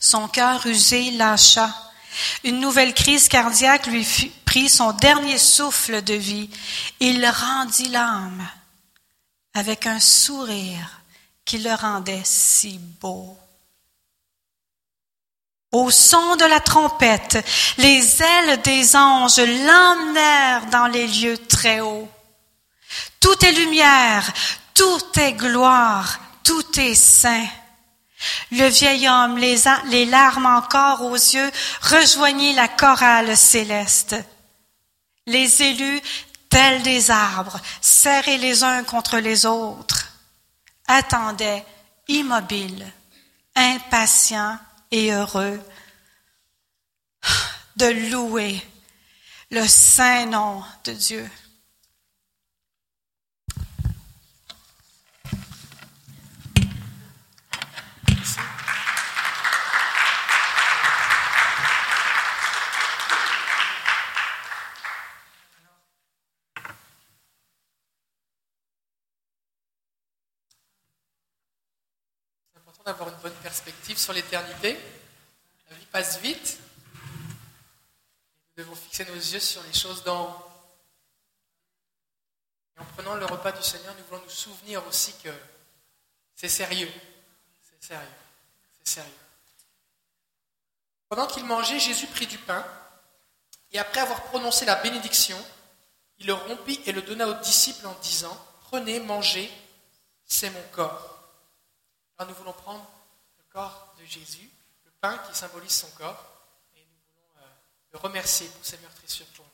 Speaker 3: Son cœur usé lâcha. Une nouvelle crise cardiaque lui prit son dernier souffle de vie. Il rendit l'âme avec un sourire qui le rendait si beau. Au son de la trompette, les ailes des anges l'emmenèrent dans les lieux très hauts. Tout est lumière, tout est gloire, tout est saint. Le vieil homme, les, larmes encore aux yeux, rejoignit la chorale céleste. Les élus, tels des arbres, serrés les uns contre les autres, attendaient, immobiles, impatients et heureux, de louer le saint nom de Dieu.
Speaker 1: Perspective sur l'éternité. La vie passe vite. Nous devons fixer nos yeux sur les choses d'en haut. En prenant le repas du Seigneur, nous voulons nous souvenir aussi que c'est sérieux. C'est sérieux. C'est sérieux. Pendant qu'il mangeait, Jésus prit du pain et après avoir prononcé la bénédiction, il le rompit et le donna aux disciples en disant Prenez, mangez, c'est mon corps. Nous voulons prendre le corps de Jésus, le pain qui symbolise son corps, et nous voulons euh, le remercier pour ses meurtrissures pour nous.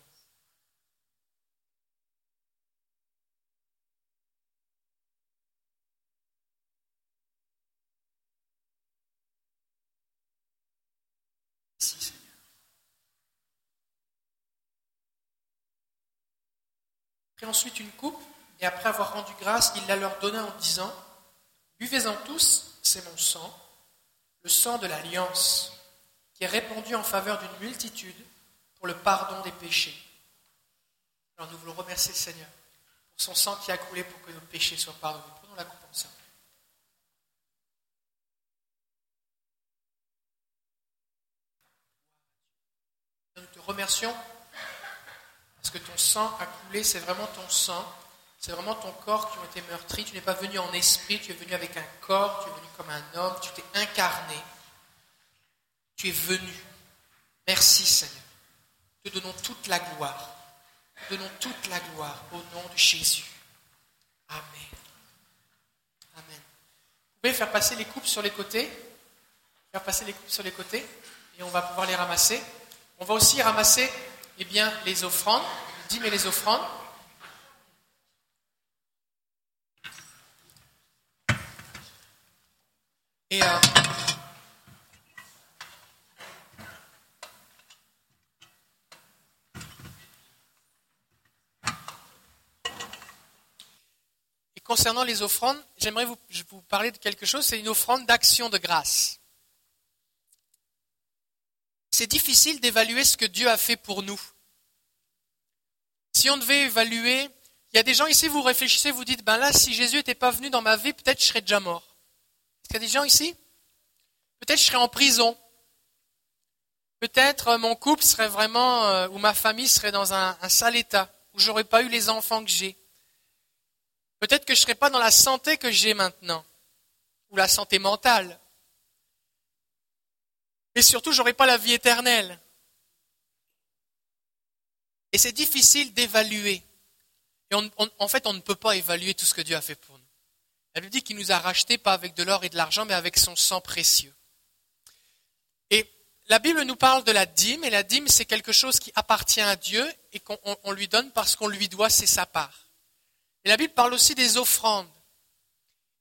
Speaker 1: Merci Seigneur. Prit ensuite une coupe, et après avoir rendu grâce, il la leur donna en disant Buvez-en tous, c'est mon sang, le sang de l'alliance, qui est répandu en faveur d'une multitude pour le pardon des péchés. Alors nous voulons remercier le Seigneur pour son sang qui a coulé pour que nos péchés soient pardonnés. Prenons la coupe ensemble. Nous te remercions parce que ton sang a coulé, c'est vraiment ton sang, c'est vraiment ton corps qui a été meurtri. Tu n'es pas venu en esprit, tu es venu avec un corps, tu es venu comme un homme, tu t'es incarné. Tu es venu. Merci Seigneur. Te donnons toute la gloire. Te donnons toute la gloire au nom de Jésus. Amen. Amen. Vous pouvez faire passer les coupes sur les côtés. Faire passer les coupes sur les côtés. Et on va pouvoir les ramasser. On va aussi ramasser eh bien, les offrandes, les dîmes et les offrandes. Et euh, et concernant les offrandes, j'aimerais vous, vous parler de quelque chose, c'est une offrande d'action de grâce. C'est difficile d'évaluer ce que Dieu a fait pour nous. Si on devait évaluer, il y a des gens ici, vous réfléchissez, vous dites, ben là, si Jésus n'était pas venu dans ma vie, peut-être je serais déjà mort. Est-ce qu'il y a des gens ici? Peut-être je serais en prison. Peut-être euh, mon couple serait vraiment, euh, ou ma famille serait dans un, sale état, où j'aurais pas eu les enfants que j'ai. Peut-être que je serais pas dans la santé que j'ai maintenant, ou la santé mentale. Mais surtout, j'aurais pas la vie éternelle. Et c'est difficile d'évaluer. Et en fait, on ne peut pas évaluer tout ce que Dieu a fait pour. La Bible dit qu'il nous a rachetés pas avec de l'or et de l'argent, mais avec son sang précieux. Et la Bible nous parle de la dîme, et la dîme, c'est quelque chose qui appartient à Dieu et qu'on on- on lui donne parce qu'on lui doit, c'est sa part. Et la Bible parle aussi des offrandes.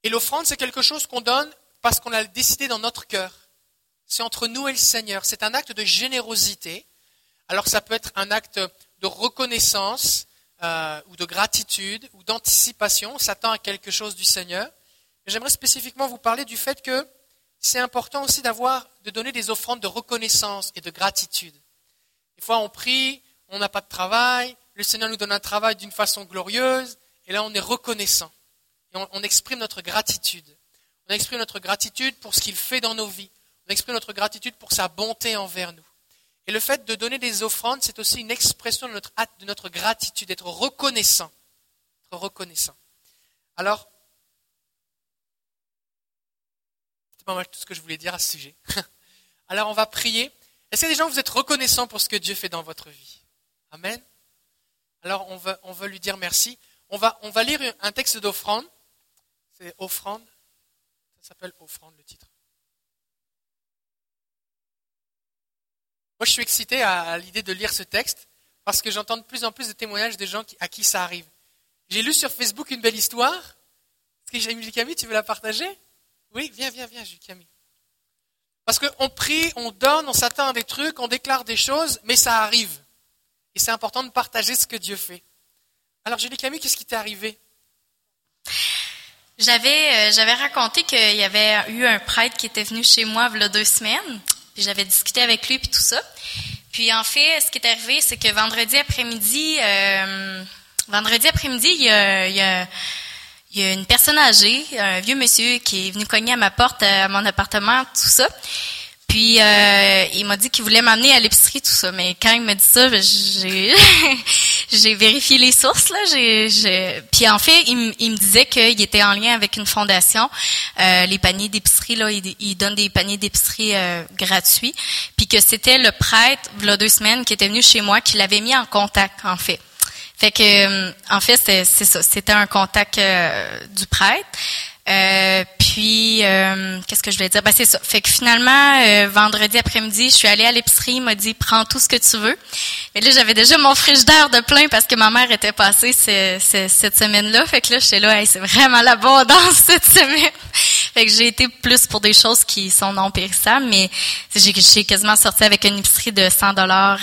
Speaker 1: Et l'offrande, c'est quelque chose qu'on donne parce qu'on a décidé dans notre cœur. C'est entre nous et le Seigneur. C'est un acte de générosité. Alors ça peut être un acte de reconnaissance euh, ou de gratitude ou d'anticipation. On s'attend à quelque chose du Seigneur. J'aimerais spécifiquement vous parler du fait que c'est important aussi d'avoir, de donner des offrandes de reconnaissance et de gratitude. Des fois, on prie, on n'a pas de travail, le Seigneur nous donne un travail d'une façon glorieuse, et là, on est reconnaissant. On exprime notre gratitude. On exprime notre gratitude pour ce qu'il fait dans nos vies. On exprime notre gratitude pour sa bonté envers nous. Et le fait de donner des offrandes, c'est aussi une expression de notre, de notre gratitude, d'être reconnaissant. Être reconnaissant. Alors, c'est pas mal tout ce que je voulais dire à ce sujet. Alors, on va prier. Est-ce qu'il y a des gens, vous êtes reconnaissants pour ce que Dieu fait dans votre vie? Amen. Alors, on va, on lui dire merci. On va, on va lire un texte d'offrande. C'est offrande. Ça s'appelle offrande, le titre. Moi, je suis excité à, l'idée de lire ce texte parce que j'entends de plus en plus de témoignages de gens à qui ça arrive. J'ai lu sur Facebook une belle histoire. Est-ce que Julie Camille, tu veux la partager? Oui, viens, viens, viens, Julie Camille. Parce qu'on prie, on donne, on s'attend à des trucs, on déclare des choses, mais ça arrive. Et c'est important de partager ce que Dieu fait. Alors, Julie Camille, qu'est-ce qui t'est arrivé?
Speaker 2: J'avais euh, j'avais raconté qu'il y avait eu un prêtre qui était venu chez moi il y a deux semaines. Puis j'avais discuté avec lui puis tout ça. Puis en fait, ce qui est arrivé, c'est que vendredi après-midi, euh, vendredi après-midi, il y a, y a- y a une personne âgée, un vieux monsieur qui est venu cogner à ma porte, à mon appartement, tout ça. Puis euh, il m'a dit qu'il voulait m'amener à l'épicerie, tout ça. Mais quand il m'a dit ça, ben, j'ai j'ai vérifié les sources là. J'ai, Puis en fait, il, me disait qu'il était en lien avec une fondation. Euh, les paniers d'épicerie là, il, il, donne des paniers d'épicerie euh, gratuits. Puis que c'était le prêtre, il deux semaines, qui était venu chez moi, qui l'avait mis en contact en fait. Fait que, en fait, c'est ça. C'était un contact du prêtre. Euh, puis, euh, qu'est-ce que je voulais dire? Ben, c'est ça. Fait que finalement, euh, vendredi après-midi, je suis allée à l'épicerie. Il m'a dit, prends tout ce que tu veux. Mais là, j'avais déjà mon frigidaire de plein parce que ma mère était passée cette semaine-là. Fait que là, j'étais là, c'est vraiment l'abondance cette semaine. fait que j'ai été plus pour des choses qui sont non périssables, mais j'ai quasiment sorti avec une épicerie de 100 dollars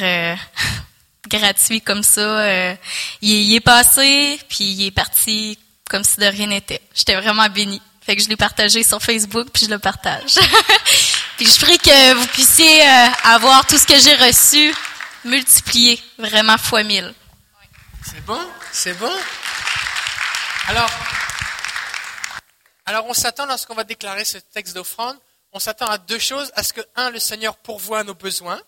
Speaker 2: gratuit comme ça. il, il est passé, puis il est parti comme si de rien n'était. J'étais vraiment bénie. Que je l'ai partagé sur Facebook, puis je le partage. puis je prie que vous puissiez euh, avoir tout ce que j'ai reçu multiplié, vraiment fois mille.
Speaker 1: C'est bon, c'est bon? Alors, alors on s'attend lorsqu'on va déclarer ce texte d'offrande, on s'attend à deux choses, à ce que, un, le Seigneur pourvoit nos besoins,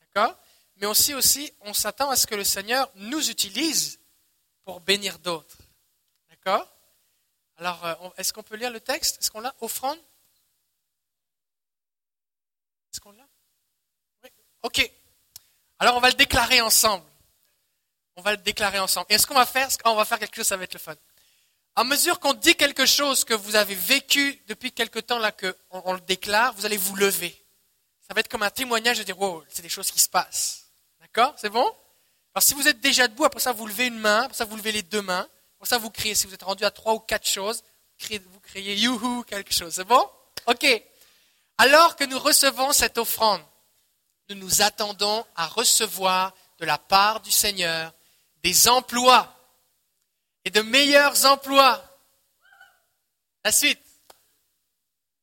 Speaker 1: d'accord? Mais aussi, aussi, on s'attend à ce que le Seigneur nous utilise pour bénir d'autres. D'accord? Alors, euh, est-ce qu'on peut lire le texte? Est-ce qu'on l'a Offrande? Est-ce qu'on l'a? Oui. Ok. Alors, on va le déclarer ensemble. On va le déclarer ensemble. Et ce qu'on va faire On va faire quelque chose, ça va être le fun. À mesure qu'on dit quelque chose que vous avez vécu depuis quelque temps, là, qu'on on le déclare, vous allez vous lever. Ça va être comme un témoignage de dire, wow, c'est des choses qui se passent. D'accord? C'est bon? Alors, si vous êtes déjà debout, après ça, vous levez une main, après ça, vous levez les deux mains. Pour ça, vous criez. Si vous êtes rendu à trois ou quatre choses, vous criez youhou quelque chose. C'est bon? Ok. Alors que nous recevons cette offrande, nous nous attendons à recevoir de la part du Seigneur des emplois et de meilleurs emplois. La suite.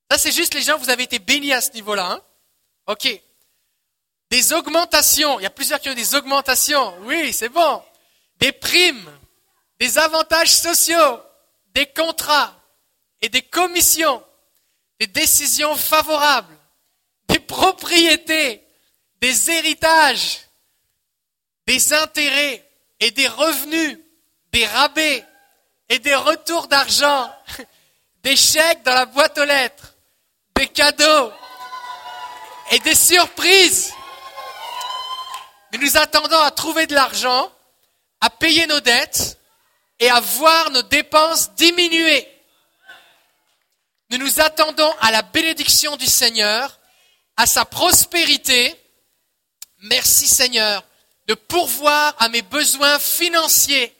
Speaker 1: Ça, c'est juste les gens, vous avez été bénis à ce niveau-là. Hein? Ok. Des augmentations. Il y a plusieurs qui ont des augmentations. Oui, c'est bon. Des primes des avantages sociaux, des contrats et des commissions, des décisions favorables, des propriétés, des héritages, des intérêts et des revenus, des rabais et des retours d'argent, des chèques dans la boîte aux lettres, des cadeaux et des surprises. Nous nous attendons à trouver de l'argent, à payer nos dettes et à voir nos dépenses diminuer. Nous nous attendons à la bénédiction du Seigneur, à sa prospérité. Merci Seigneur de pourvoir à mes besoins financiers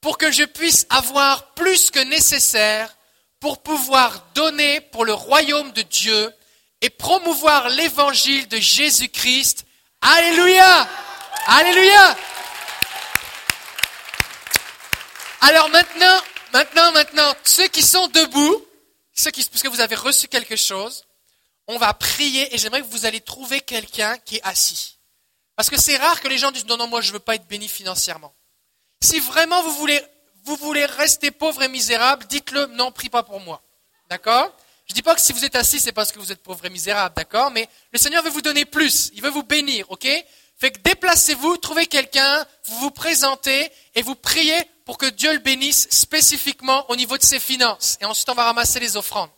Speaker 1: pour que je puisse avoir plus que nécessaire pour pouvoir donner pour le royaume de Dieu et promouvoir l'évangile de Jésus-Christ. Alléluia! Alléluia! Alors maintenant, maintenant, maintenant, ceux qui sont debout, ceux qui, puisque vous avez reçu quelque chose, on va prier et j'aimerais que vous allez trouver quelqu'un qui est assis. Parce que c'est rare que les gens disent non, non, moi je veux pas être béni financièrement. Si vraiment vous voulez, vous voulez rester pauvre et misérable, dites-le, non, prie pas pour moi. D'accord? Je dis pas que si vous êtes assis, c'est parce que vous êtes pauvre et misérable, d'accord? Mais le Seigneur veut vous donner plus, il veut vous bénir, ok? Fait que déplacez-vous, trouvez quelqu'un, vous vous présentez et vous priez pour que Dieu le bénisse spécifiquement au niveau de ses finances. Et ensuite, on va ramasser les offrandes.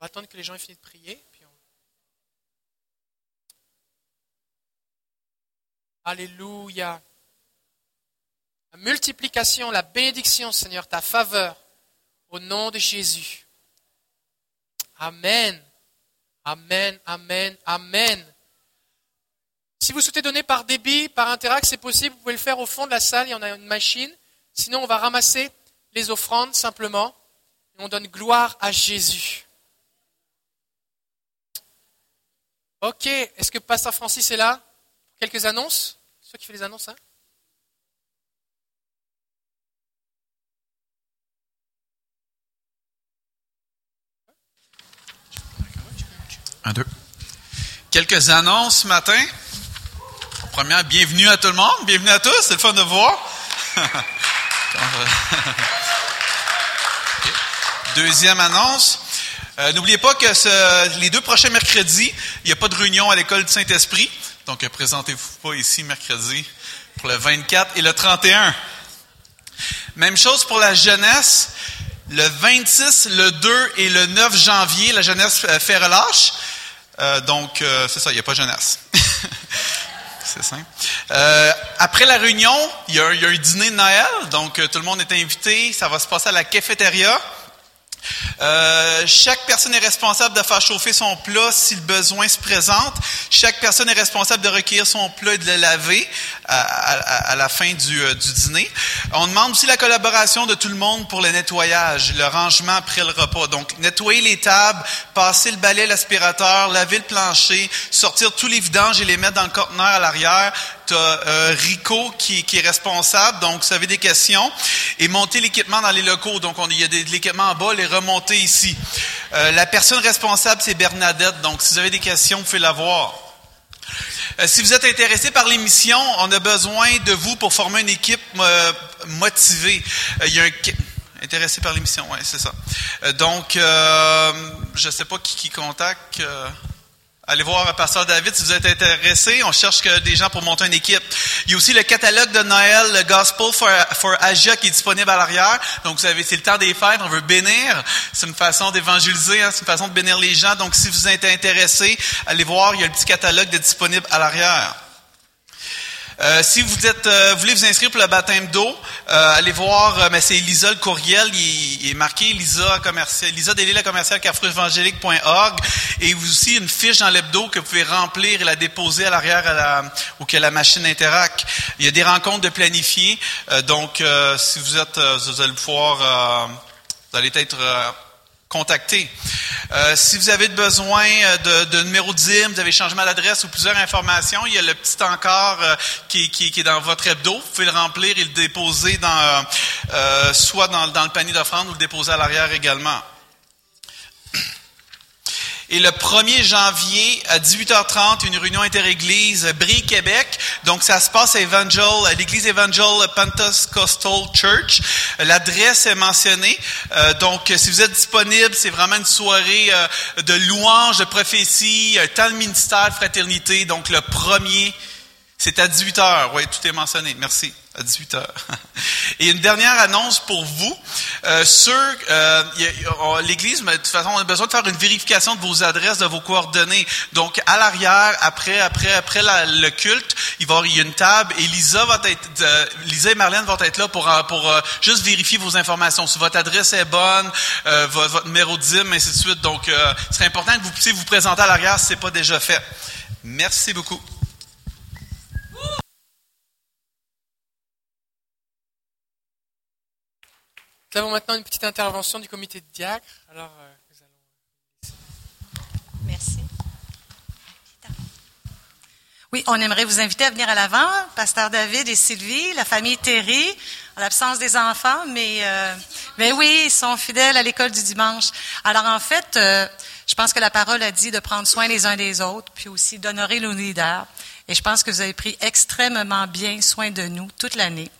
Speaker 1: Va attendre que les gens aient fini de prier. Puis on... Alléluia. La multiplication, la bénédiction, Seigneur, ta faveur, au nom de Jésus. Amen. Amen, amen, amen. Si vous souhaitez donner par débit, par Interact, c'est possible, vous pouvez le faire au fond de la salle, il y en a une machine. Sinon, on va ramasser les offrandes simplement et on donne gloire à Jésus. Ok, est-ce que Pasteur Francis est là Quelques annonces? Ceux qui font les annonces, hein?
Speaker 4: Un, deux. Quelques annonces ce matin. Première, bienvenue à tout le monde. Bienvenue à tous. C'est le fun de voir. Deuxième annonce. Euh, n'oubliez pas que les deux prochains mercredis, il n'y a pas de réunion à l'école du Saint-Esprit. Donc, présentez-vous pas ici mercredi pour le 24 et le 31. Même chose pour la jeunesse. Le 26, le 2 et le 9 janvier, la jeunesse fait relâche. Euh, donc, euh, c'est ça, il n'y a pas jeunesse. c'est simple. Euh, après la réunion, il y, a, un dîner de Noël, donc tout le monde est invité. Ça va se passer à la cafétéria. Euh, chaque personne est responsable de faire chauffer son plat si le besoin se présente. Chaque personne est responsable de recueillir son plat et de le laver à, à, à la fin du, euh, du, dîner. On demande aussi la collaboration de tout le monde pour le nettoyage, le rangement après le repas. Donc, nettoyer les tables, passer le balai, l'aspirateur, laver le plancher, sortir tous les vidanges et les mettre dans le conteneur à l'arrière. Tu euh, Rico qui, est responsable, donc vous avez des questions. Et monter l'équipement dans les locaux. Donc, on, il y a de l'équipement en bas, les remonter ici. Euh, la personne responsable, c'est Bernadette. Donc, si vous avez des questions, vous pouvez la voir. Euh, si vous êtes intéressé par l'émission, on a besoin de vous pour former une équipe euh, motivée. Il y a un intéressé par l'émission, ouais, c'est ça. donc, je ne sais pas qui contacte. Allez voir Pasteur David si vous êtes intéressé. On cherche des gens pour monter une équipe. Il y a aussi le catalogue de Noël, le Gospel for, for Asia, qui est disponible à l'arrière. Donc, vous savez, c'est le temps des fêtes, on veut bénir. C'est une façon d'évangéliser, hein, c'est une façon de bénir les gens. Donc, si vous êtes intéressé, allez voir, il y a le petit catalogue de disponible à l'arrière. Euh, si vous êtes, euh, voulez vous inscrire pour le baptême d'eau, euh, allez voir, euh, mais c'est Lisa le courriel, il, il est marqué Lisa commercial, Lisa Delila commercial et aussi une fiche dans l'hebdo que vous pouvez remplir et la déposer à l'arrière à la, ou que la machine interact. Il y a des rencontres de planifier, donc si vous êtes, vous allez pouvoir, vous allez être contacter. Euh, si vous avez besoin de, de numéro DIM, vous avez changement d'adresse ou plusieurs informations, il y a le petit encore euh, qui, qui, qui, est dans votre hebdo. Vous pouvez le remplir et le déposer dans, euh, soit dans, dans le panier d'offrande ou le déposer à l'arrière également. Et le 1er janvier à 18h30, une réunion interéglise Brie Québec. Donc ça se passe à Evangel, à l'église Evangel Pentecostal Church. L'adresse est mentionnée. Euh, donc si vous êtes disponible, c'est vraiment une soirée euh, de louange, de prophétie, un temps de ministère, de fraternité. Donc le premier, c'est à 18h. Oui, tout est mentionné. Merci à 18 heures. Et une dernière annonce pour vous. Euh, sur euh, l'Église, de toute façon, on a besoin de faire une vérification de vos adresses, de vos coordonnées. Donc, à l'arrière, après, après, après le culte, il va y avoir une table et Lisa va être, euh, Lisa et Marlène vont être là pour pour euh, juste vérifier vos informations. Si votre adresse est bonne, euh, votre, votre, numéro de DIM, ainsi de suite. Donc, euh, c'est important que vous puissiez vous présenter à l'arrière si c'est pas déjà fait. Merci beaucoup.
Speaker 1: Nous avons maintenant une petite intervention du comité de diacre. Alors, euh, nous allons...
Speaker 3: Merci. Oui, on aimerait vous inviter à venir à l'avant, Pasteur David et Sylvie, la famille Terry, en l'absence des enfants, mais, euh, mais oui, ils sont fidèles à l'école du dimanche. Alors en fait, euh, je pense que la parole a dit de prendre soin les uns des autres, puis aussi d'honorer nos leaders. Et je pense que vous avez pris extrêmement bien soin de nous toute l'année.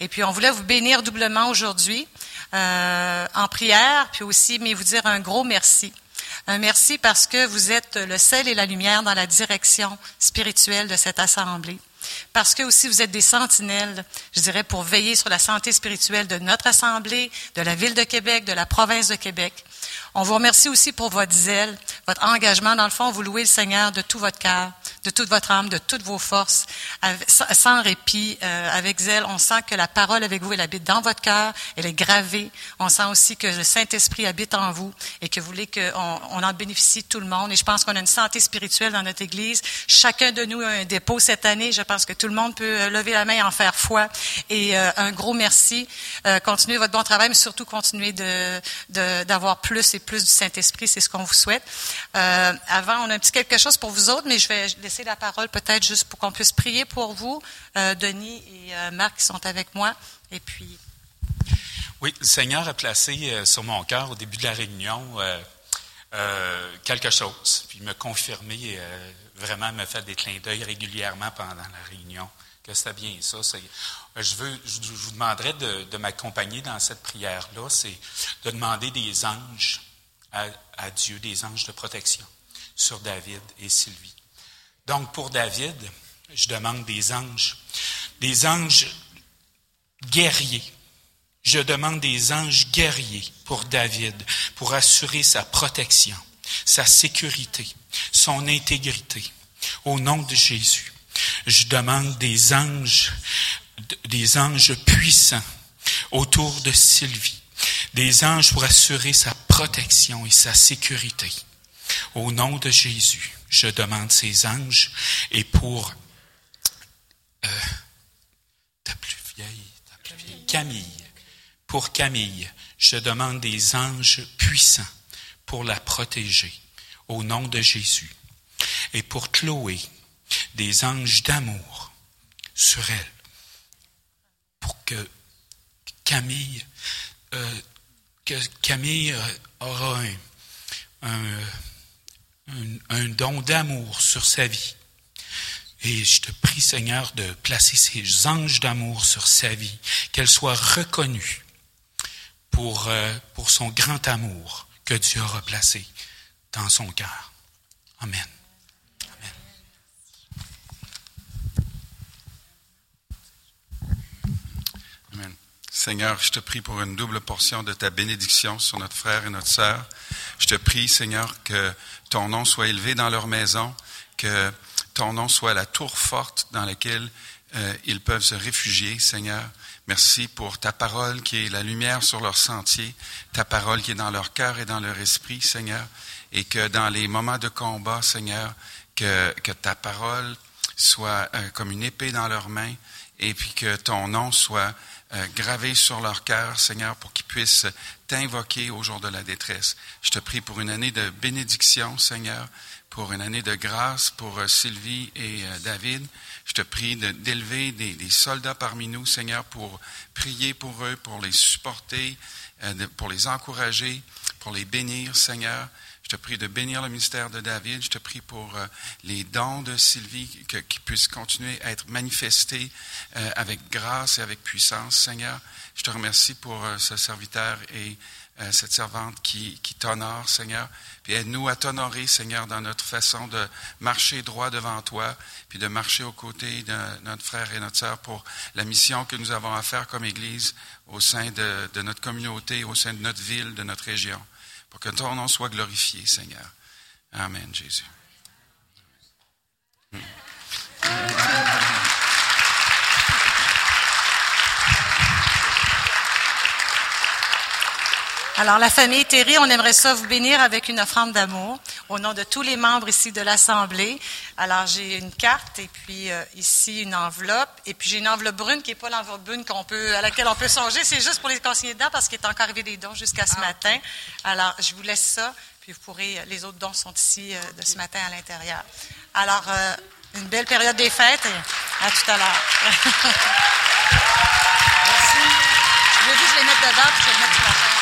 Speaker 3: Et puis, on voulait vous bénir doublement aujourd'hui euh, en prière, puis aussi, mais vous dire un gros merci. Un merci parce que vous êtes le sel et la lumière dans la direction spirituelle de cette assemblée.
Speaker 5: Parce que aussi vous êtes des sentinelles, je dirais, pour veiller sur la santé spirituelle de notre Assemblée, de la Ville de Québec, de la province de Québec. On vous remercie aussi pour votre zèle, votre engagement. Dans le fond, vous louez le Seigneur de tout votre cœur, de toute votre âme, de toutes vos forces, sans répit, euh, avec zèle. On sent que la parole avec vous, elle habite dans votre cœur, elle est gravée. On sent aussi que le Saint-Esprit habite en vous et que vous voulez qu'on on en bénéficie tout le monde. Et je pense qu'on a une santé spirituelle dans notre Église. Chacun de nous a un dépôt cette année. Je pense que tout le monde peut euh, lever la main et en faire foi. Et euh, un gros merci. continuez votre bon travail, mais surtout continuez d'avoir plus et plus du Saint-Esprit, c'est ce qu'on vous souhaite. Euh, avant, on a un petit quelque chose pour vous autres, mais je vais laisser la parole peut-être juste pour qu'on puisse prier pour vous, euh, Denis et euh, Marc qui sont avec moi. Et puis.
Speaker 6: Oui, le Seigneur a placé sur mon cœur au début de la réunion quelque chose, puis il m'a confirmé, vraiment me fait des clins d'œil régulièrement pendant la réunion que c'était bien ça. Je, veux, je vous demanderais de, m'accompagner dans cette prière-là, c'est de demander des anges à, Dieu des anges de protection sur David et Sylvie. Donc pour David, je demande des anges, des anges guerriers. Je demande des anges guerriers pour David, pour assurer sa protection, sa sécurité, son intégrité. Au nom de Jésus, je demande des anges, des anges puissants autour de Sylvie, des anges pour assurer sa protection et sa sécurité. Au nom de Jésus, je demande ces anges et pour euh, ta plus vieille, ta plus vieille, Camille, pour Camille, je demande des anges puissants pour la protéger. Au nom de Jésus. Et pour Chloé, des anges d'amour sur elle, pour que Camille euh, Camille aura un, un, don d'amour sur sa vie. Et je te prie, Seigneur, de placer ces anges d'amour sur sa vie, qu'elle soit reconnue pour, euh, pour son grand amour que Dieu aura placé dans son cœur. Amen.
Speaker 7: Seigneur, je te prie pour une double portion de ta bénédiction sur notre frère et notre sœur. Je te prie, Seigneur, que ton nom soit élevé dans leur maison, que ton nom soit la tour forte dans laquelle euh, ils peuvent se réfugier, Seigneur. Merci pour ta parole qui est la lumière sur leur sentier, ta parole qui est dans leur cœur et dans leur esprit, Seigneur, et que dans les moments de combat, Seigneur, que, que ta parole soit euh, comme une épée dans leurs mains, et puis que ton nom soit euh, gravé sur leur cœur, Seigneur, pour qu'ils puissent t'invoquer au jour de la détresse. Je te prie pour une année de bénédiction, Seigneur, pour une année de grâce pour euh, Sylvie et euh, David. Je te prie d'élever des, des, soldats parmi nous, Seigneur, pour prier pour eux, pour les supporter, pour les encourager, pour les bénir, Seigneur. Je te prie de bénir le ministère de David. Je te prie pour euh, les dons de Sylvie qui puissent continuer à être manifestés euh, avec grâce et avec puissance, Seigneur. Je te remercie pour euh, ce serviteur et cette servante qui, t'honore, Seigneur. Puis aide-nous à t'honorer, Seigneur, dans notre façon de marcher droit devant toi, puis de marcher aux côtés de notre frère et notre sœur pour la mission que nous avons à faire comme Église au sein de notre communauté, au sein de notre ville, de notre région pour que ton nom soit glorifié, Seigneur. Amen, Jésus.
Speaker 5: Alors, la famille Thierry, on aimerait ça vous bénir avec une offrande d'amour au nom de tous les membres ici de l'Assemblée. Alors, j'ai une carte et puis euh, ici une enveloppe. Et puis, j'ai une enveloppe brune qui n'est pas l'enveloppe brune qu'on peut, à laquelle on peut songer. C'est juste pour les consigner dedans parce qu'il est encore arrivé des dons jusqu'à ce ah, matin. Alors, je vous laisse ça. Puis, vous pourrez, les autres dons sont ici euh, de ce matin à l'intérieur. Alors, euh, une belle période des fêtes et à tout à l'heure. Merci. Je vais juste les mettre dedans puis je vais les mettre sur la chaise.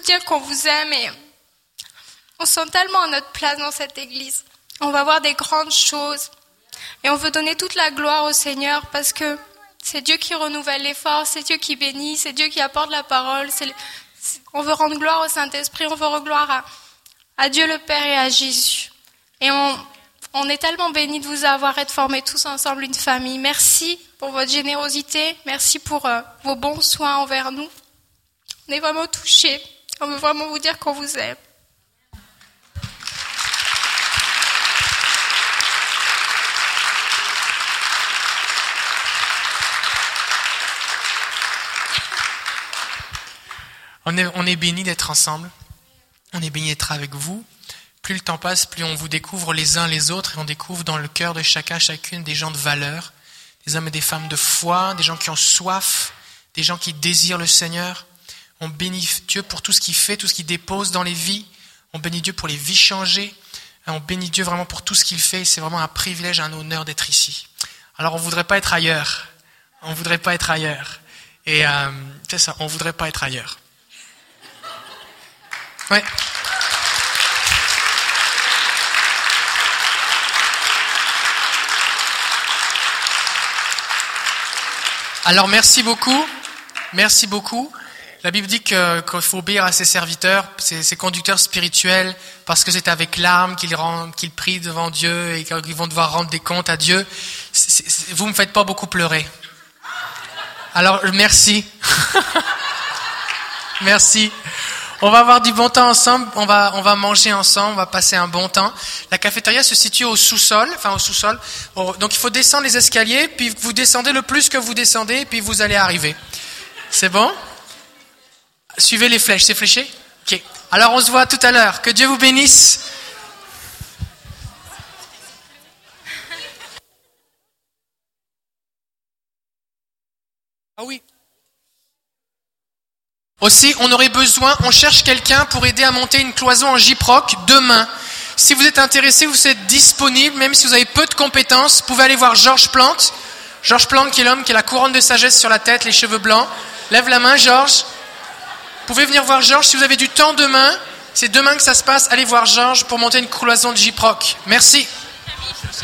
Speaker 8: Vous dire qu'on vous aime et on sent tellement à notre place dans cette église. On va voir des grandes choses et on veut donner toute la gloire au Seigneur parce que c'est Dieu qui renouvelle les forces, c'est Dieu qui bénit, c'est Dieu qui apporte la parole. On veut rendre gloire au Saint-Esprit, on veut rendre gloire à, Dieu le Père et à Jésus. Et on, on est tellement bénis de vous avoir et de former tous ensemble une famille. Merci pour votre générosité. Merci pour euh, vos bons soins envers nous. On est vraiment touchés. On veut vraiment vous dire qu'on vous aime.
Speaker 1: On est, on est béni d'être ensemble. On est béni d'être avec vous. Plus le temps passe, plus on vous découvre les uns les autres et on découvre dans le cœur de chacun, chacune des gens de valeur, des hommes et des femmes de foi, des gens qui ont soif, des gens qui désirent le Seigneur. On bénit Dieu pour tout ce qu'il fait, tout ce qu'il dépose dans les vies. On bénit Dieu pour les vies changées. On bénit Dieu vraiment pour tout ce qu'il fait. C'est vraiment un privilège, un honneur d'être ici. Alors on voudrait pas être ailleurs. On ne voudrait pas être ailleurs. Et euh, c'est ça, on voudrait pas être ailleurs. Ouais. Alors merci beaucoup, merci beaucoup. La Bible dit qu'il faut obéir à ses serviteurs, ses, conducteurs spirituels, parce que c'est avec larmes qu'ils qu'ils prient devant Dieu et qu'ils vont devoir rendre des comptes à Dieu. vous me faites pas beaucoup pleurer. Alors merci, merci. On va avoir du bon temps ensemble, on va, on va manger ensemble, on va passer un bon temps. La cafétéria se situe au sous-sol, enfin au sous-sol. Donc il faut descendre les escaliers, puis vous descendez le plus que vous descendez, puis vous allez arriver. C'est bon? Suivez les flèches, c'est fléché? Ok. Alors on se voit tout à l'heure. Que Dieu vous bénisse. Ah oui. Aussi, on aurait besoin, on cherche quelqu'un pour aider à monter une cloison en J-Proc demain. Si vous êtes intéressé, vous êtes disponible, même si vous avez peu de compétences, vous pouvez aller voir Georges Plante. Georges Plante qui est l'homme qui a la couronne de sagesse sur la tête, les cheveux blancs. Lève la main, Georges. Vous pouvez venir voir Georges si vous avez du temps demain. C'est demain que ça se passe. Allez voir Georges pour monter une cloison de J-Proc. Merci.